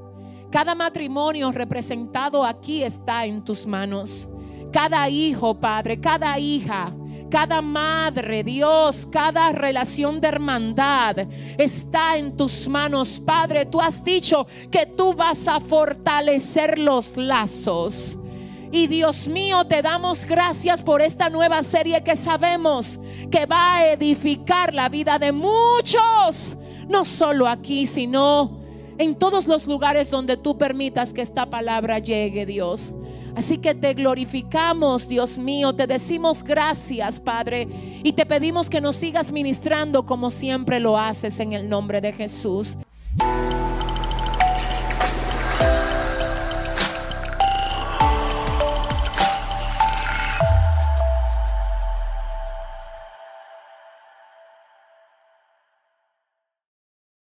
Cada matrimonio representado aquí está en tus manos. Cada hijo, Padre, cada hija cada madre, Dios, cada relación de hermandad está en tus manos. Padre, tú has dicho que tú vas a fortalecer los lazos. Y Dios mío, te damos gracias por esta nueva serie que sabemos que va a edificar la vida de muchos, no solo aquí, sino en todos los lugares donde tú permitas que esta palabra llegue, Dios. Así que te glorificamos, Dios mío, te decimos gracias, Padre, y te pedimos que nos sigas ministrando como siempre lo haces en el nombre de Jesús.